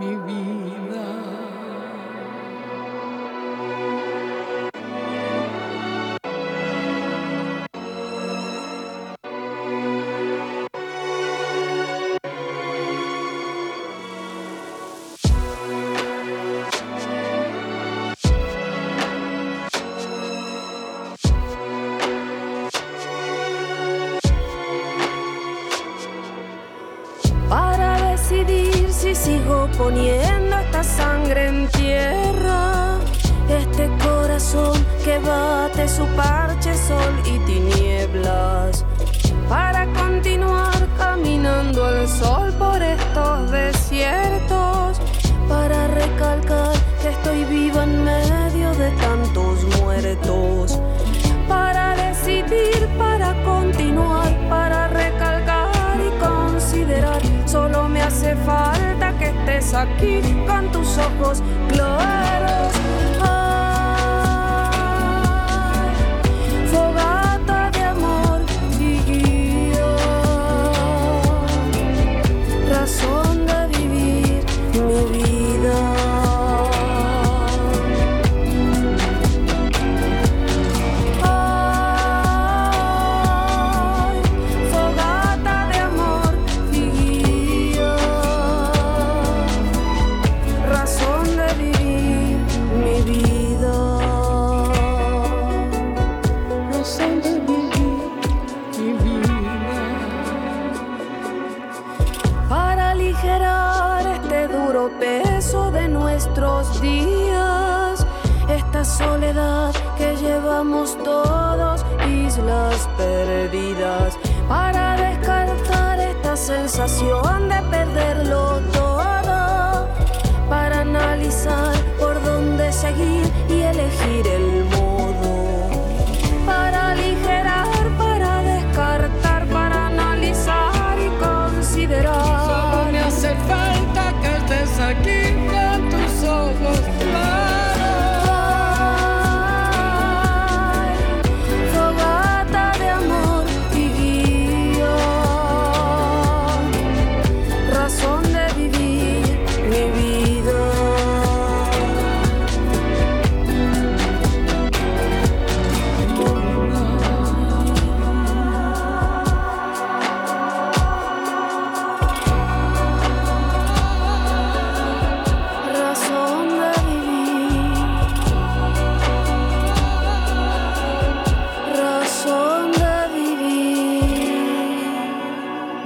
mi. Sensación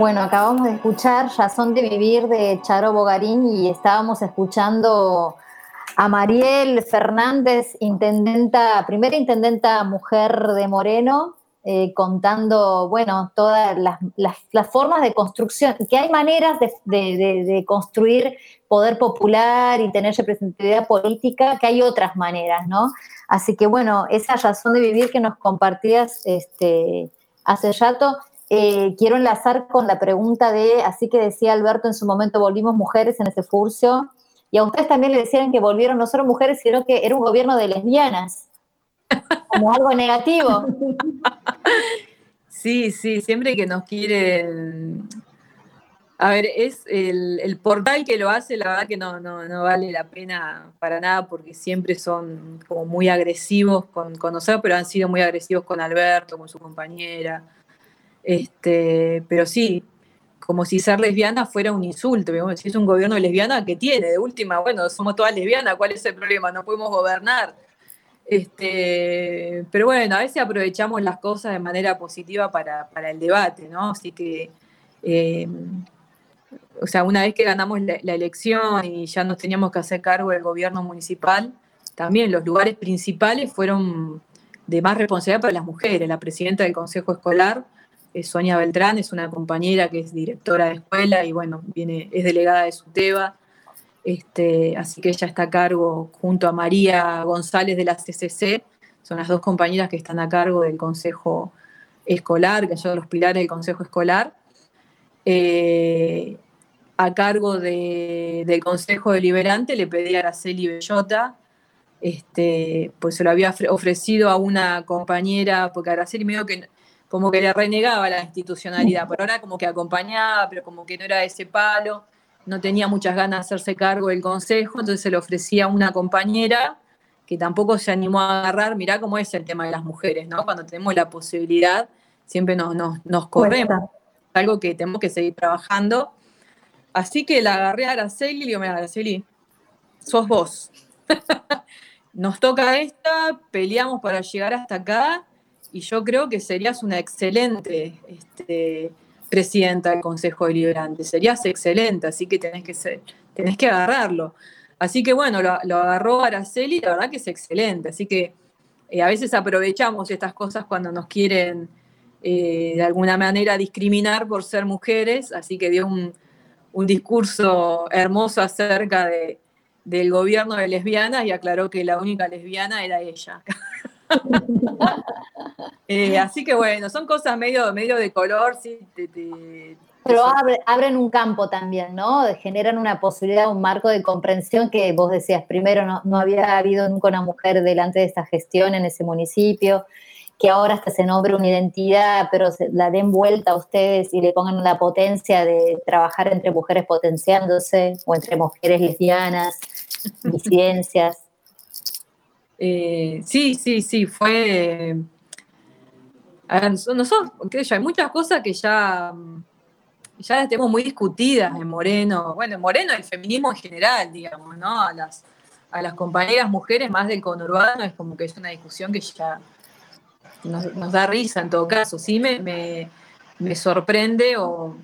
Bueno, acabamos de escuchar Razón de Vivir de Charo Bogarín y estábamos escuchando a Mariel Fernández, intendenta, primera intendenta mujer de Moreno, eh, contando, bueno, todas las, formas de construcción, que hay maneras de, construir poder popular y tener representatividad política, que hay otras maneras, ¿no? Así que, bueno, esa razón de vivir que nos compartías este, hace rato, eh, quiero enlazar con la pregunta de, así que decía Alberto en su momento, volvimos mujeres en ese furcio, y a ustedes también le decían que volvieron no solo mujeres, sino que era un gobierno de lesbianas, como algo negativo. Sí, sí, siempre que nos quieren... A ver, es el, portal que lo hace, la verdad que no, no, vale la pena para nada porque siempre son como muy agresivos con, con nosotros, pero han sido muy agresivos con Alberto, con su compañera. Este, pero sí, como si ser lesbiana fuera un insulto. Si es un gobierno de lesbiana, ¿qué tiene? De última, bueno, somos todas lesbianas, ¿cuál es el problema? No podemos gobernar. Este, pero bueno, a veces aprovechamos las cosas de manera positiva para, el debate, ¿no? Así que, eh, o sea, una vez que ganamos la, la, elección y ya nos teníamos que hacer cargo del gobierno municipal, también los lugares principales fueron de más responsabilidad para las mujeres. La presidenta del Consejo Escolar Sonia Beltrán, es una compañera que es directora de escuela y bueno, viene, es delegada de SUTEBA. Este, así que ella está a cargo junto a María González de la CCC, son las dos compañeras que están a cargo del Consejo Escolar, que son los pilares del Consejo Escolar. Eh, a cargo del Consejo Deliberante le pedí a Araceli Bellota, este, pues se lo había ofrecido a una compañera, porque Araceli me dijo que como que le renegaba la institucionalidad, pero ahora como que acompañaba, pero como que no era ese palo, no tenía muchas ganas de hacerse cargo del consejo, entonces se lo ofrecía a una compañera que tampoco se animó a agarrar, mirá cómo es el tema de las mujeres, ¿no? Cuando tenemos la posibilidad, siempre nos, nos, corremos, algo que tenemos que seguir trabajando. Así que la agarré a Araceli y le digo, mira, Araceli, sos vos. nos toca esta, peleamos para llegar hasta acá y yo creo que serías una excelente este, presidenta del Consejo Deliberante, serías excelente, así que tenés que, ser, que agarrarlo. Así que bueno, lo, agarró Araceli, la verdad que es excelente, así que eh, a veces aprovechamos estas cosas cuando nos quieren eh, de alguna manera discriminar por ser mujeres, así que dio un, discurso hermoso acerca de, del gobierno de lesbianas y aclaró que la única lesbiana era ella. Eh, así que bueno, son cosas medio, medio de color, sí. Pero abren un campo también, ¿no? Generan una posibilidad, un marco de comprensión que vos decías, primero no, no había habido nunca una mujer delante de esta gestión en ese municipio, que ahora hasta se nombre una identidad, pero la den vuelta a ustedes y le pongan la potencia de trabajar entre mujeres potenciándose o entre mujeres lesbianas, disidencias. Eh, sí, sí, sí, fue... nosotros, hay muchas cosas que ya, ya las tenemos muy discutidas en Moreno, bueno, en Moreno el feminismo en general, digamos, ¿no? A las, a las compañeras mujeres más del conurbano es como que es una discusión que ya nos, da risa en todo caso, sí me, me, sorprende o,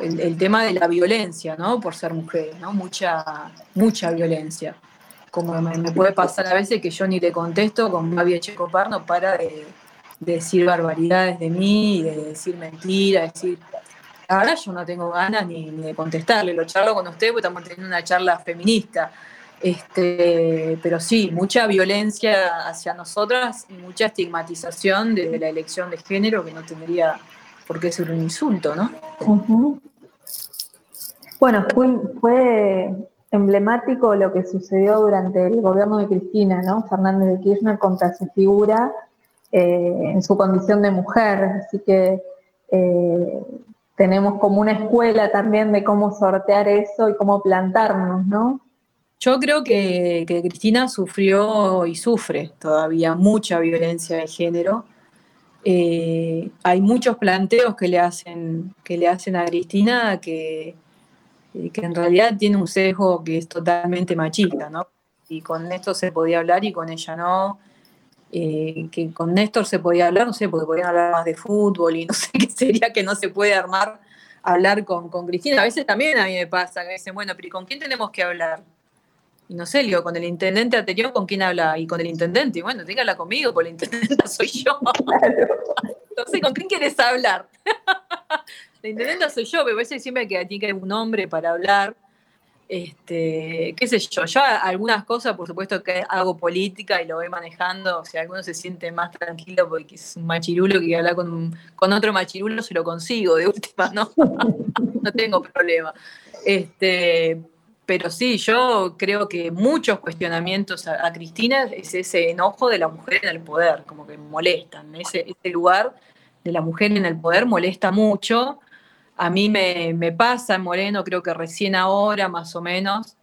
el, tema de la violencia, ¿no? Por ser mujer, ¿no? Mucha, mucha violencia como me, puede pasar a veces que yo ni le contesto, con Babi Checopar no para de, decir barbaridades de mí, de decir mentiras, decir... Ahora yo no tengo ganas ni, de contestarle, lo charlo con usted porque estamos teniendo una charla feminista. Este, pero sí, mucha violencia hacia nosotras y mucha estigmatización de, la elección de género que no tendría por qué ser un insulto, ¿no? Bueno, fue emblemático lo que sucedió durante el gobierno de Cristina, ¿no? Fernández de Kirchner contra su figura eh, en su condición de mujer. Así que eh, tenemos como una escuela también de cómo sortear eso y cómo plantarnos, ¿no? Yo creo que, Cristina sufrió y sufre todavía mucha violencia de género. Eh, hay muchos planteos que le hacen, que le hacen a Cristina que, que en realidad tiene un sesgo que es totalmente machista, ¿no? Y con Néstor se podía hablar y con ella no. Eh, que con Néstor se podía hablar, no sé, porque podían hablar más de fútbol y no sé qué sería que no se puede armar hablar con, con Cristina. A veces también a mí me pasa, que me dicen, bueno, pero ¿con quién tenemos que hablar? Y no sé, digo, con el intendente anterior, ¿con quién habla? Y con el intendente, y bueno, dígala conmigo, porque el intendente soy yo. Entonces, ¿con quién quieres hablar? La intendenta soy yo, pero a veces siempre que tiene que haber un hombre para hablar. Este, qué sé yo, yo algunas cosas, por supuesto que hago política y lo voy manejando, si alguno se siente más tranquilo porque es un machirulo que habla con, con otro machirulo, se lo consigo de última, ¿no? no tengo problema. Este, pero sí, yo creo que muchos cuestionamientos a, Cristina es ese enojo de la mujer en el poder, como que molestan, ese, ese lugar de la mujer en el poder molesta mucho a mí me, pasa en Moreno, creo que recién ahora más o menos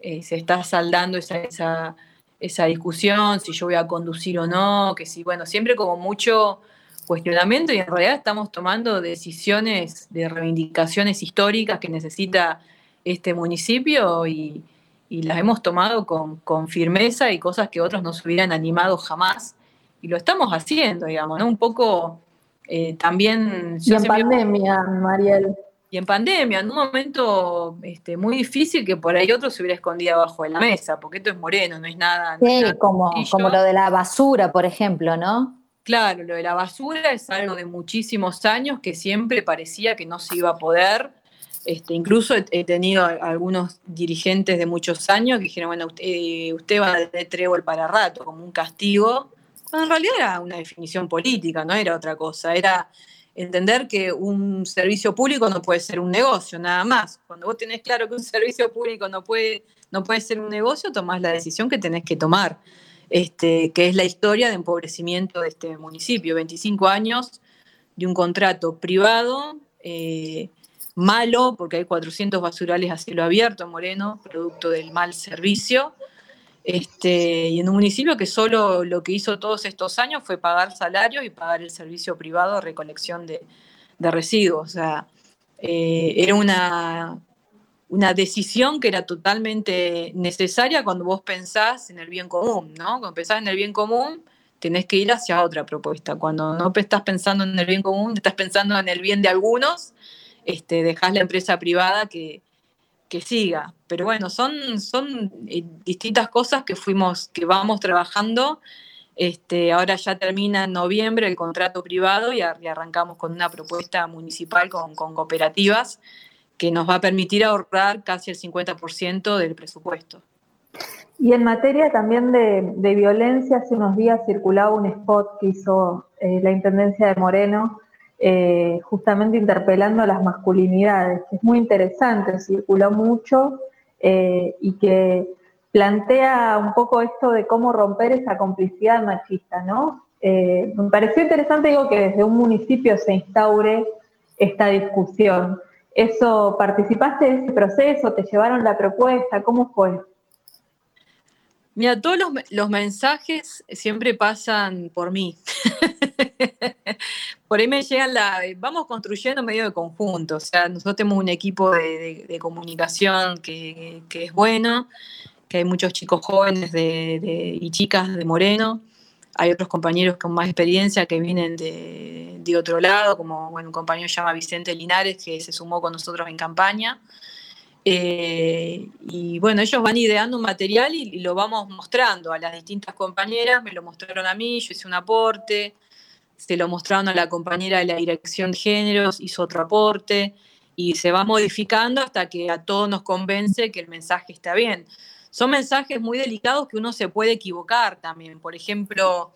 eh, se está saldando esa, esa, discusión, si yo voy a conducir o no, que si, bueno, siempre como mucho cuestionamiento y en realidad estamos tomando decisiones de reivindicaciones históricas que necesita este municipio y, las hemos tomado con, con, firmeza y cosas que otros no se hubieran animado jamás. Y lo estamos haciendo, digamos, ¿no? Un poco eh, también... Y en pandemia, Mariel. Y en pandemia, en un momento este, muy difícil que por ahí otro se hubiera escondido abajo de la mesa, porque esto es moreno, no es nada... Sí, como, como lo de la basura, por ejemplo, ¿no? Claro, lo de la basura es algo de muchísimos años que siempre parecía que no se iba a poder. Este, incluso he, tenido algunos dirigentes de muchos años que dijeron, bueno, usted, eh, usted va a tener trébol para rato, como un castigo, en realidad era una definición política, no era otra cosa, era entender que un servicio público no puede ser un negocio, nada más. Cuando vos tenés claro que un servicio público no puede, no puede ser un negocio, tomás la decisión que tenés que tomar, este, que es la historia de empobrecimiento de este municipio. 25 años de un contrato privado, eh, malo, porque hay 400 basurales a cielo abierto en Moreno, producto del mal servicio, este, y en un municipio que solo lo que hizo todos estos años fue pagar salarios y pagar el servicio privado de recolección de, residuos. O sea, eh, era una, una decisión que era totalmente necesaria cuando vos pensás en el bien común, ¿no? Cuando pensás en el bien común, tenés que ir hacia otra propuesta. Cuando no estás pensando en el bien común, estás pensando en el bien de algunos, este, dejás la empresa privada que, que siga. Pero bueno, son, son eh, distintas cosas que fuimos, que vamos trabajando. Este, ahora ya termina en noviembre el contrato privado y, arrancamos con una propuesta municipal con, cooperativas que nos va a permitir ahorrar casi el 50% del presupuesto. Y en materia también de, violencia, hace unos días circulaba un spot que hizo eh, la Intendencia de Moreno eh, justamente interpelando a las masculinidades, que es muy interesante, circuló mucho eh, y que plantea un poco esto de cómo romper esa complicidad machista, ¿no? Eh, me pareció interesante, digo, que desde un municipio se instaure esta discusión. ¿Eso participaste de ese proceso? ¿Te llevaron la propuesta? ¿Cómo fue? Mira, todos los, mensajes siempre pasan por mí. por ahí me llegan la. Vamos construyendo medio de conjunto. O sea, nosotros tenemos un equipo de, comunicación que, es bueno, que hay muchos chicos jóvenes y chicas de Moreno. Hay otros compañeros con más experiencia que vienen de, otro lado, como un compañero llama Vicente Linares, que se sumó con nosotros en campaña. Eh, y bueno, ellos van ideando un material y, lo vamos mostrando a las distintas compañeras, me lo mostraron a mí, yo hice un aporte, se lo mostraron a la compañera de la dirección de géneros, hizo otro aporte, y se va modificando hasta que a todos nos convence que el mensaje está bien. Son mensajes muy delicados que uno se puede equivocar también. Por ejemplo,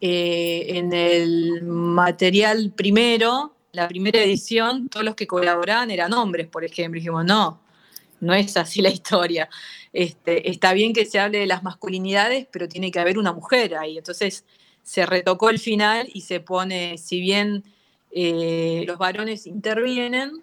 eh, en el material primero, la primera edición, todos los que colaboraban eran hombres, por ejemplo. Y dijimos, no, no es así la historia. Este, está bien que se hable de las masculinidades, pero tiene que haber una mujer ahí. Entonces se retocó el final y se pone, si bien eh, los varones intervienen,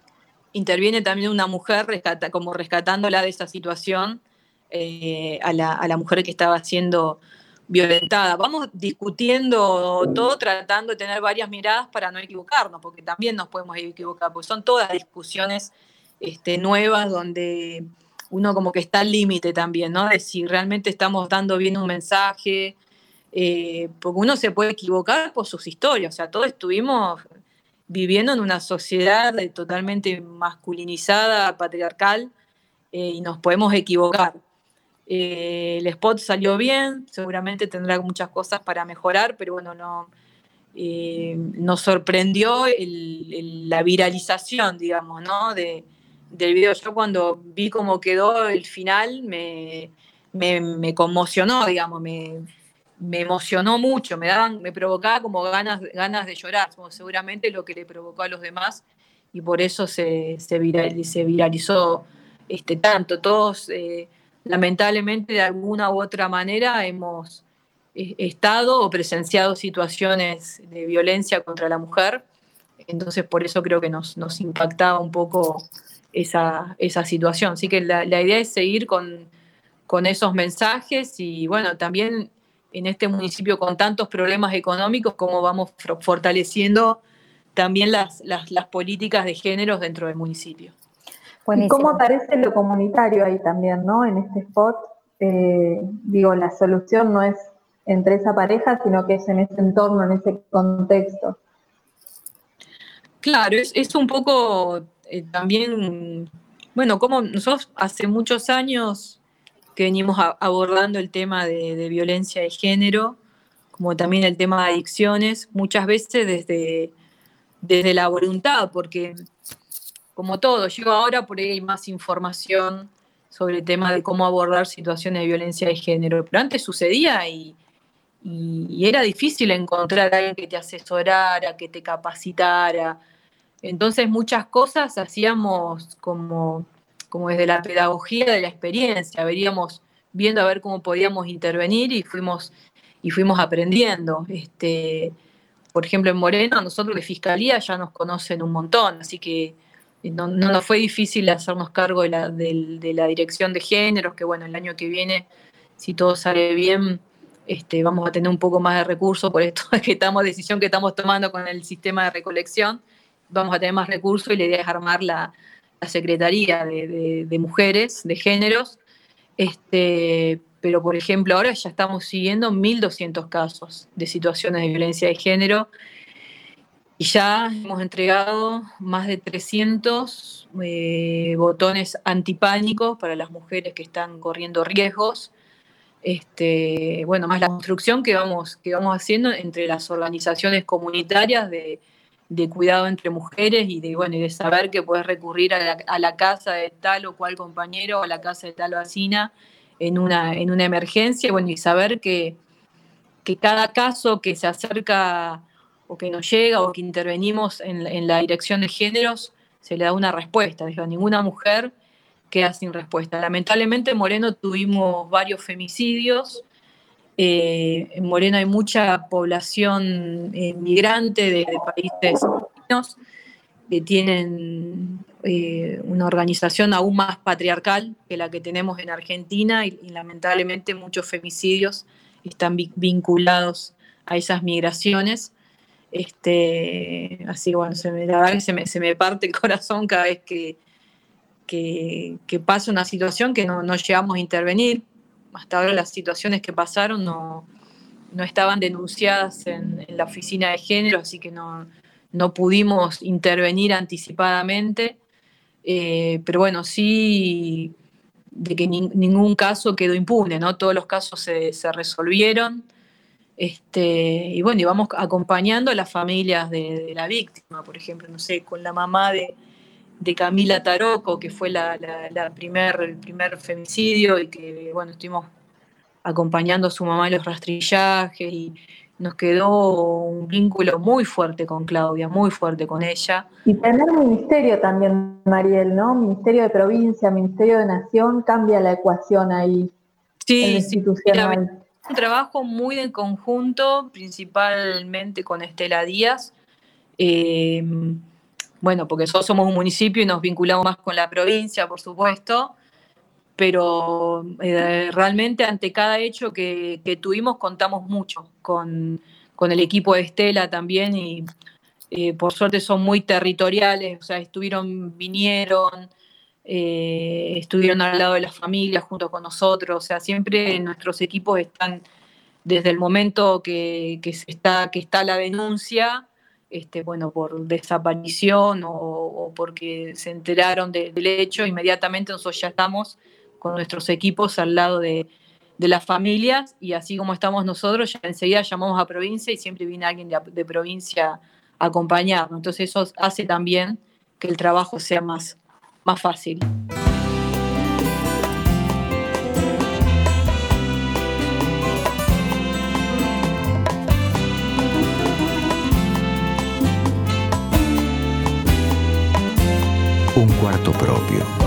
interviene también una mujer como rescatándola de esa situación eh, a, la, a la mujer que estaba siendo violentada. Vamos discutiendo todo, tratando de tener varias miradas para no equivocarnos, porque también nos podemos equivocar, porque son todas discusiones este, nuevas donde uno como que está al límite también, ¿no? De si realmente estamos dando bien un mensaje, eh, porque uno se puede equivocar por sus historias, o sea, todos estuvimos viviendo en una sociedad totalmente masculinizada, patriarcal, eh, y nos podemos equivocar. Eh, el spot salió bien, seguramente tendrá muchas cosas para mejorar, pero bueno, no, nos sorprendió la viralización, digamos, ¿no? De, del video. Yo cuando vi cómo quedó el final me, me, conmocionó, digamos, me, emocionó mucho, me, daban, me provocaba como ganas, ganas de llorar, como seguramente lo que le provocó a los demás y por eso se, se, viralizó este, tanto. Todos, eh, lamentablemente, de alguna u otra manera hemos eh, estado o presenciado situaciones de violencia contra la mujer, entonces por eso creo que nos, nos impactaba un poco esa, esa situación. Así que la, idea es seguir con, con esos mensajes y bueno, también en este municipio con tantos problemas económicos, cómo vamos fortaleciendo también las, las, políticas de géneros dentro del municipio. ¿Y cómo aparece lo comunitario ahí también, ¿no? En este spot, eh, digo, la solución no es entre esa pareja, sino que es en ese entorno, en ese contexto. Claro, es, es un poco eh, también, bueno, como nosotros hace muchos años que venimos abordando el tema de, violencia de género, como también el tema de adicciones, muchas veces desde, desde la voluntad, porque como todo, llegó ahora por ahí más información sobre el tema de cómo abordar situaciones de violencia de género, pero antes sucedía y, era difícil encontrar a alguien que te asesorara, que te capacitara. Entonces muchas cosas hacíamos como, como desde la pedagogía de la experiencia, veríamos viendo a ver cómo podíamos intervenir y fuimos, y fuimos aprendiendo. Este, por ejemplo, en Moreno, nosotros de Fiscalía ya nos conocen un montón, así que no, nos fue difícil hacernos cargo de la, de, la, dirección de géneros, que bueno, el año que viene, si todo sale bien, este, vamos a tener un poco más de recursos por esto que estamos, decisión que estamos tomando con el sistema de recolección, vamos a tener más recursos y la idea es armar la, Secretaría de, de, Mujeres, de Géneros, este, pero por ejemplo ahora ya estamos siguiendo 1.200 casos de situaciones de violencia de género y ya hemos entregado más de 300 eh, botones antipánicos para las mujeres que están corriendo riesgos. Este, bueno, más la construcción que vamos, que vamos haciendo entre las organizaciones comunitarias de, cuidado entre mujeres y de, bueno, y de saber que puedes recurrir a la, casa de tal o cual compañero o a la casa de tal vecina en una, en una emergencia, bueno, y saber que, que cada caso que se acerca o que nos llega o que intervenimos en, la dirección de géneros, se le da una respuesta. Digo, ninguna mujer queda sin respuesta. Lamentablemente en Moreno tuvimos varios femicidios. Eh, en Moreno hay mucha población eh, migrante de, países latinos que tienen eh, una organización aún más patriarcal que la que tenemos en Argentina y, lamentablemente muchos femicidios están vinculados a esas migraciones. Este, así bueno, se me, la verdad que se me, se me, parte el corazón cada vez que, que, pasa una situación que no, no, llegamos a intervenir. Hasta ahora las situaciones que pasaron no, no estaban denunciadas en, la oficina de género, así que no, no pudimos intervenir anticipadamente. Eh, pero bueno, sí de que ningún caso quedó impune, ¿no? Todos los casos se, se resolvieron. Este, y bueno, y vamos acompañando a las familias de, la víctima, por ejemplo, no sé, con la mamá de, Camila Taroco, que fue la, primer, el primer femicidio y que, bueno, estuvimos acompañando a su mamá en los rastrillajes y nos quedó un vínculo muy fuerte con Claudia, muy fuerte con ella. Y tener ministerio también, Mariel, ¿no? Ministerio de provincia, Ministerio de Nación, cambia la ecuación ahí. Sí, sí un trabajo muy en conjunto, principalmente con Estela Díaz. Eh, bueno, porque nosotros somos un municipio y nos vinculamos más con la provincia, por supuesto, pero eh, realmente ante cada hecho que, tuvimos contamos mucho con, el equipo de Estela también y eh, por suerte son muy territoriales, o sea, estuvieron, vinieron, eh, estuvieron al lado de las familias junto con nosotros, o sea, siempre nuestros equipos están desde el momento que, está, que está la denuncia, este, bueno, por desaparición o, porque se enteraron del hecho, inmediatamente nosotros ya estamos con nuestros equipos al lado de, las familias y así como estamos nosotros, ya enseguida llamamos a provincia y siempre viene alguien de, de provincia a acompañarnos. Entonces eso hace también que el trabajo sea más, más fácil. Un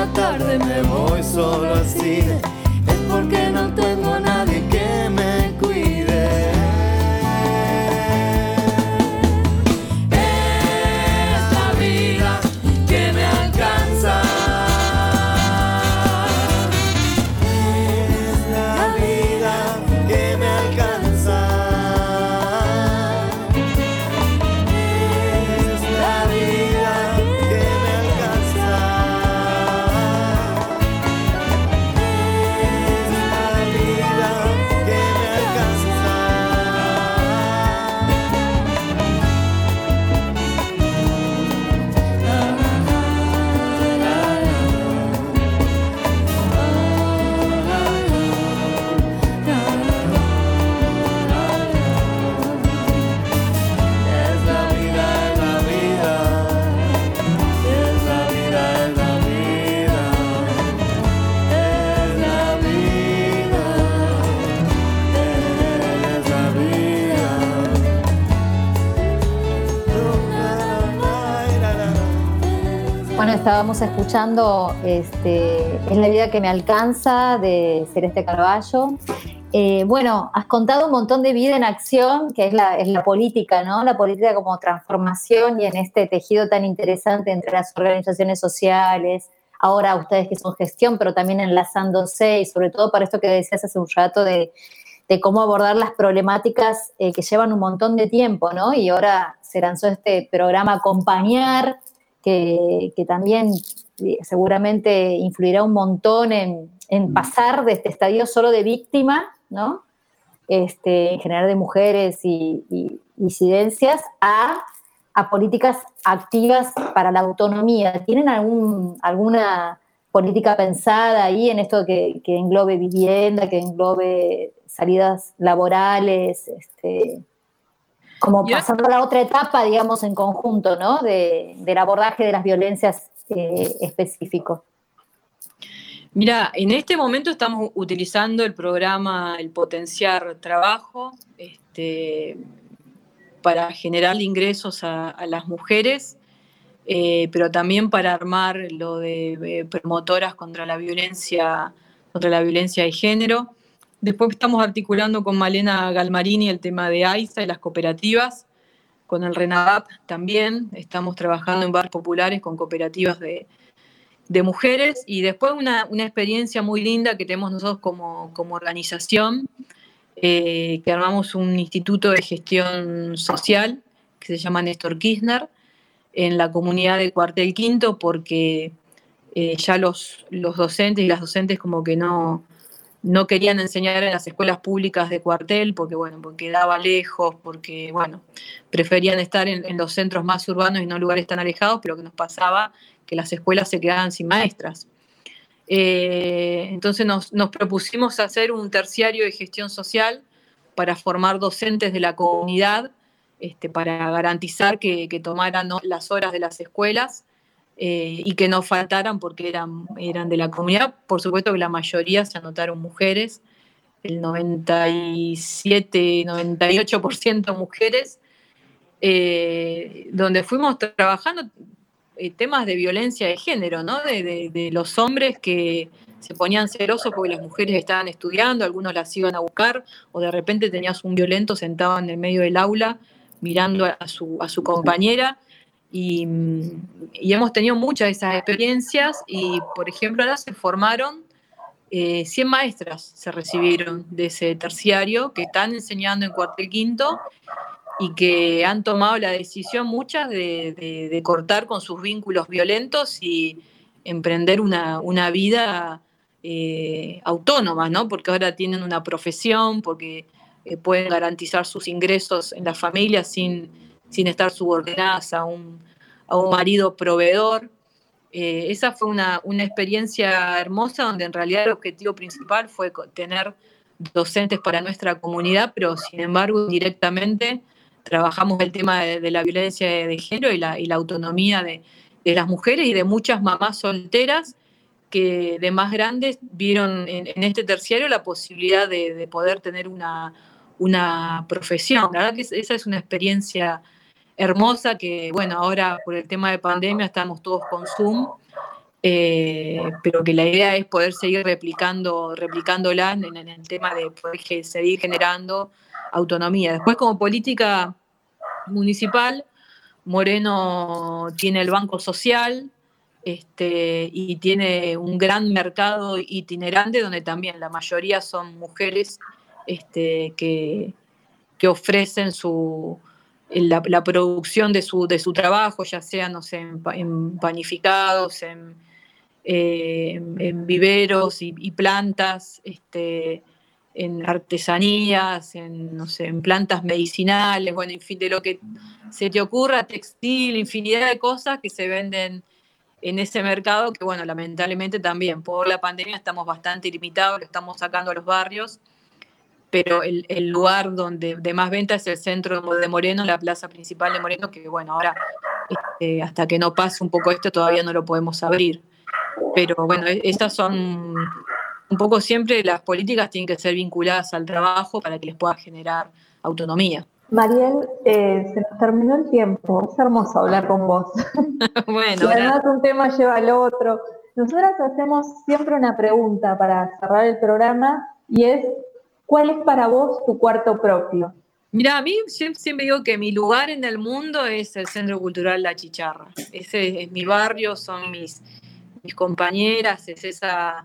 alguna tarde me voy solo al cine. Es porque no tengo nadie estábamos escuchando este, Es la vida que me alcanza de Celeste Carballo. Eh, bueno, has contado un montón de vida en acción, que es la, es la política, ¿no? La política como transformación y en este tejido tan interesante entre las organizaciones sociales, ahora ustedes que son gestión, pero también enlazándose y sobre todo para esto que decías hace un rato de, cómo abordar las problemáticas eh, que llevan un montón de tiempo, ¿no? Y ahora se lanzó este programa Acompañar, que, también eh, seguramente influirá un montón en, mm. pasar de este estadio solo de víctima, ¿no? Este, en general de mujeres y, y incidencias, a, políticas activas para la autonomía. ¿Tienen algún, alguna política pensada ahí en esto que, que englobe vivienda, que englobe salidas laborales, este, como pasando a la otra etapa, digamos, en conjunto, ¿no? del abordaje de las violencias eh, específicos. Mira, en este momento estamos utilizando el programa El Potenciar Trabajo este, para generar ingresos a, las mujeres, eh, pero también para armar lo de eh, promotoras contra la violencia, contra la violencia de género. Después estamos articulando con Malena Galmarini el tema de AISA y las cooperativas, con el RENAVAP también. Estamos trabajando en barrios populares con cooperativas de, mujeres. Y después una, experiencia muy linda que tenemos nosotros como, organización, eh, que armamos un instituto de gestión social que se llama Néstor Kirchner en la comunidad de Cuartel Quinto, porque eh, ya los, los docentes y las docentes como que no no querían enseñar en las escuelas públicas de cuartel porque, bueno, porque quedaba lejos, porque, bueno, preferían estar en, los centros más urbanos y no lugares tan alejados, pero que nos pasaba que las escuelas se quedaban sin maestras. Eh, entonces nos, propusimos hacer un terciario de gestión social para formar docentes de la comunidad, este, para garantizar que, tomaran las horas de las escuelas eh, y que no faltaran porque eran, eran de la comunidad. Por supuesto que la mayoría se anotaron mujeres, el 97, 98% mujeres, eh, donde fuimos trabajando eh, temas de violencia de género, ¿no? De, de, los hombres que se ponían celosos porque las mujeres estaban estudiando, algunos las iban a buscar, o de repente tenías un violento sentado en el medio del aula mirando a su, a su compañera y, hemos tenido muchas de esas experiencias y, por ejemplo, ahora se formaron 100 eh, maestras, se recibieron de ese terciario que están enseñando en cuartel quinto y que han tomado la decisión muchas de, cortar con sus vínculos violentos y emprender una, vida eh, autónoma, ¿no? Porque ahora tienen una profesión, porque eh, pueden garantizar sus ingresos en la familia sin sin estar subordinadas a un, marido proveedor. Eh, esa fue una, experiencia hermosa donde en realidad el objetivo principal fue tener docentes para nuestra comunidad, pero sin embargo directamente trabajamos el tema de, la violencia de género y la, autonomía de, las mujeres y de muchas mamás solteras que de más grandes vieron en, este terciario la posibilidad de, poder tener una, una profesión. La verdad que esa es una experiencia hermosa que, bueno, ahora por el tema de pandemia estamos todos con Zoom, eh, pero que la idea es poder seguir replicando, replicándola en, el tema de poder seguir generando autonomía. Después, como política municipal, Moreno tiene el Banco Social este, y tiene un gran mercado itinerante donde también la mayoría son mujeres este, que, que ofrecen su, la, producción de su, de su trabajo, ya sea, no sé, en, panificados, en, eh, en viveros y, plantas, este, en artesanías, en, no sé, en plantas medicinales, bueno, en fin, de lo que se te ocurra, textil, infinidad de cosas que se venden en ese mercado, que bueno, lamentablemente también por la pandemia estamos bastante limitados, lo estamos sacando a los barrios pero el, lugar donde de más venta es el centro de Moreno, la plaza principal de Moreno, que bueno, ahora este, hasta que no pase un poco esto todavía no lo podemos abrir. Pero bueno, e, estas son un poco siempre las políticas tienen que ser vinculadas al trabajo para que les pueda generar autonomía. Mariel, eh, se nos terminó el tiempo. Es hermoso hablar con vos. bueno, además un tema lleva al otro. Nosotras hacemos siempre una pregunta para cerrar el programa y es, ¿cuál es para vos tu cuarto propio? Mira, a mí siempre digo que mi lugar en el mundo es el Centro Cultural La Chicharra. Ese es mi barrio, son mis, compañeras, es esa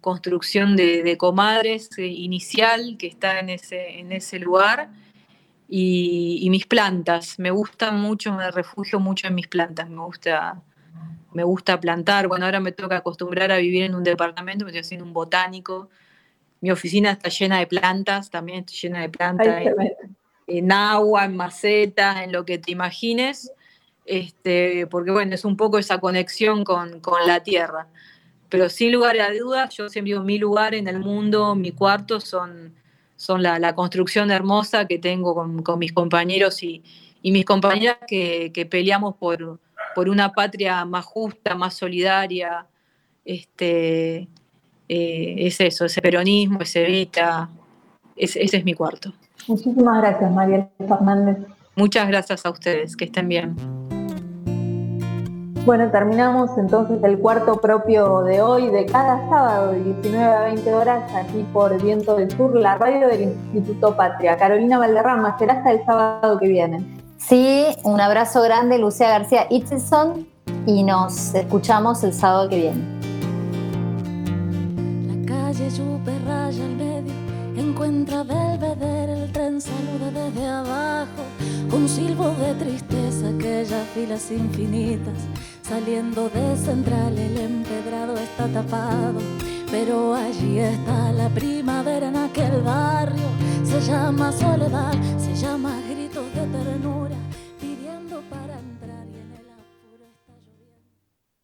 construcción de, comadres eh, inicial que está en ese, en ese lugar. Y, mis plantas, me gustan mucho, me refugio mucho en mis plantas, me gusta, me gusta plantar. Bueno, ahora me toca acostumbrar a vivir en un departamento, me estoy haciendo un botánico. Mi oficina está llena de plantas, también estoy llena de plantas en, agua, en macetas, en lo que te imagines, este, porque bueno, es un poco esa conexión con, con la tierra. Pero sin lugar a dudas, yo siempre digo, mi lugar en el mundo, mi cuarto son, son la, construcción hermosa que tengo con, mis compañeros y, mis compañeras que, peleamos por, por, una patria más justa, más solidaria. Este, eh, es eso, ese peronismo, ese Evita, ese es mi cuarto. Muchísimas gracias, María Fernández. Muchas gracias a ustedes, que estén bien. Bueno, terminamos entonces el cuarto propio de hoy, de cada sábado de 19 a 20 horas, aquí por Viento del Sur, la radio del Instituto Patria. Carolina Valderrama, será hasta el sábado que viene. Sí, un abrazo grande, Lucía García Itzelson, y nos escuchamos el sábado que viene. Calle raya al medio, encuentra Belvedere, el tren saluda desde abajo, un silbo de tristeza, aquellas filas infinitas Saliendo de central el empedrado está tapado, pero allí está la primavera en aquel barrio. Se llama soledad, se llama gritos de ternura,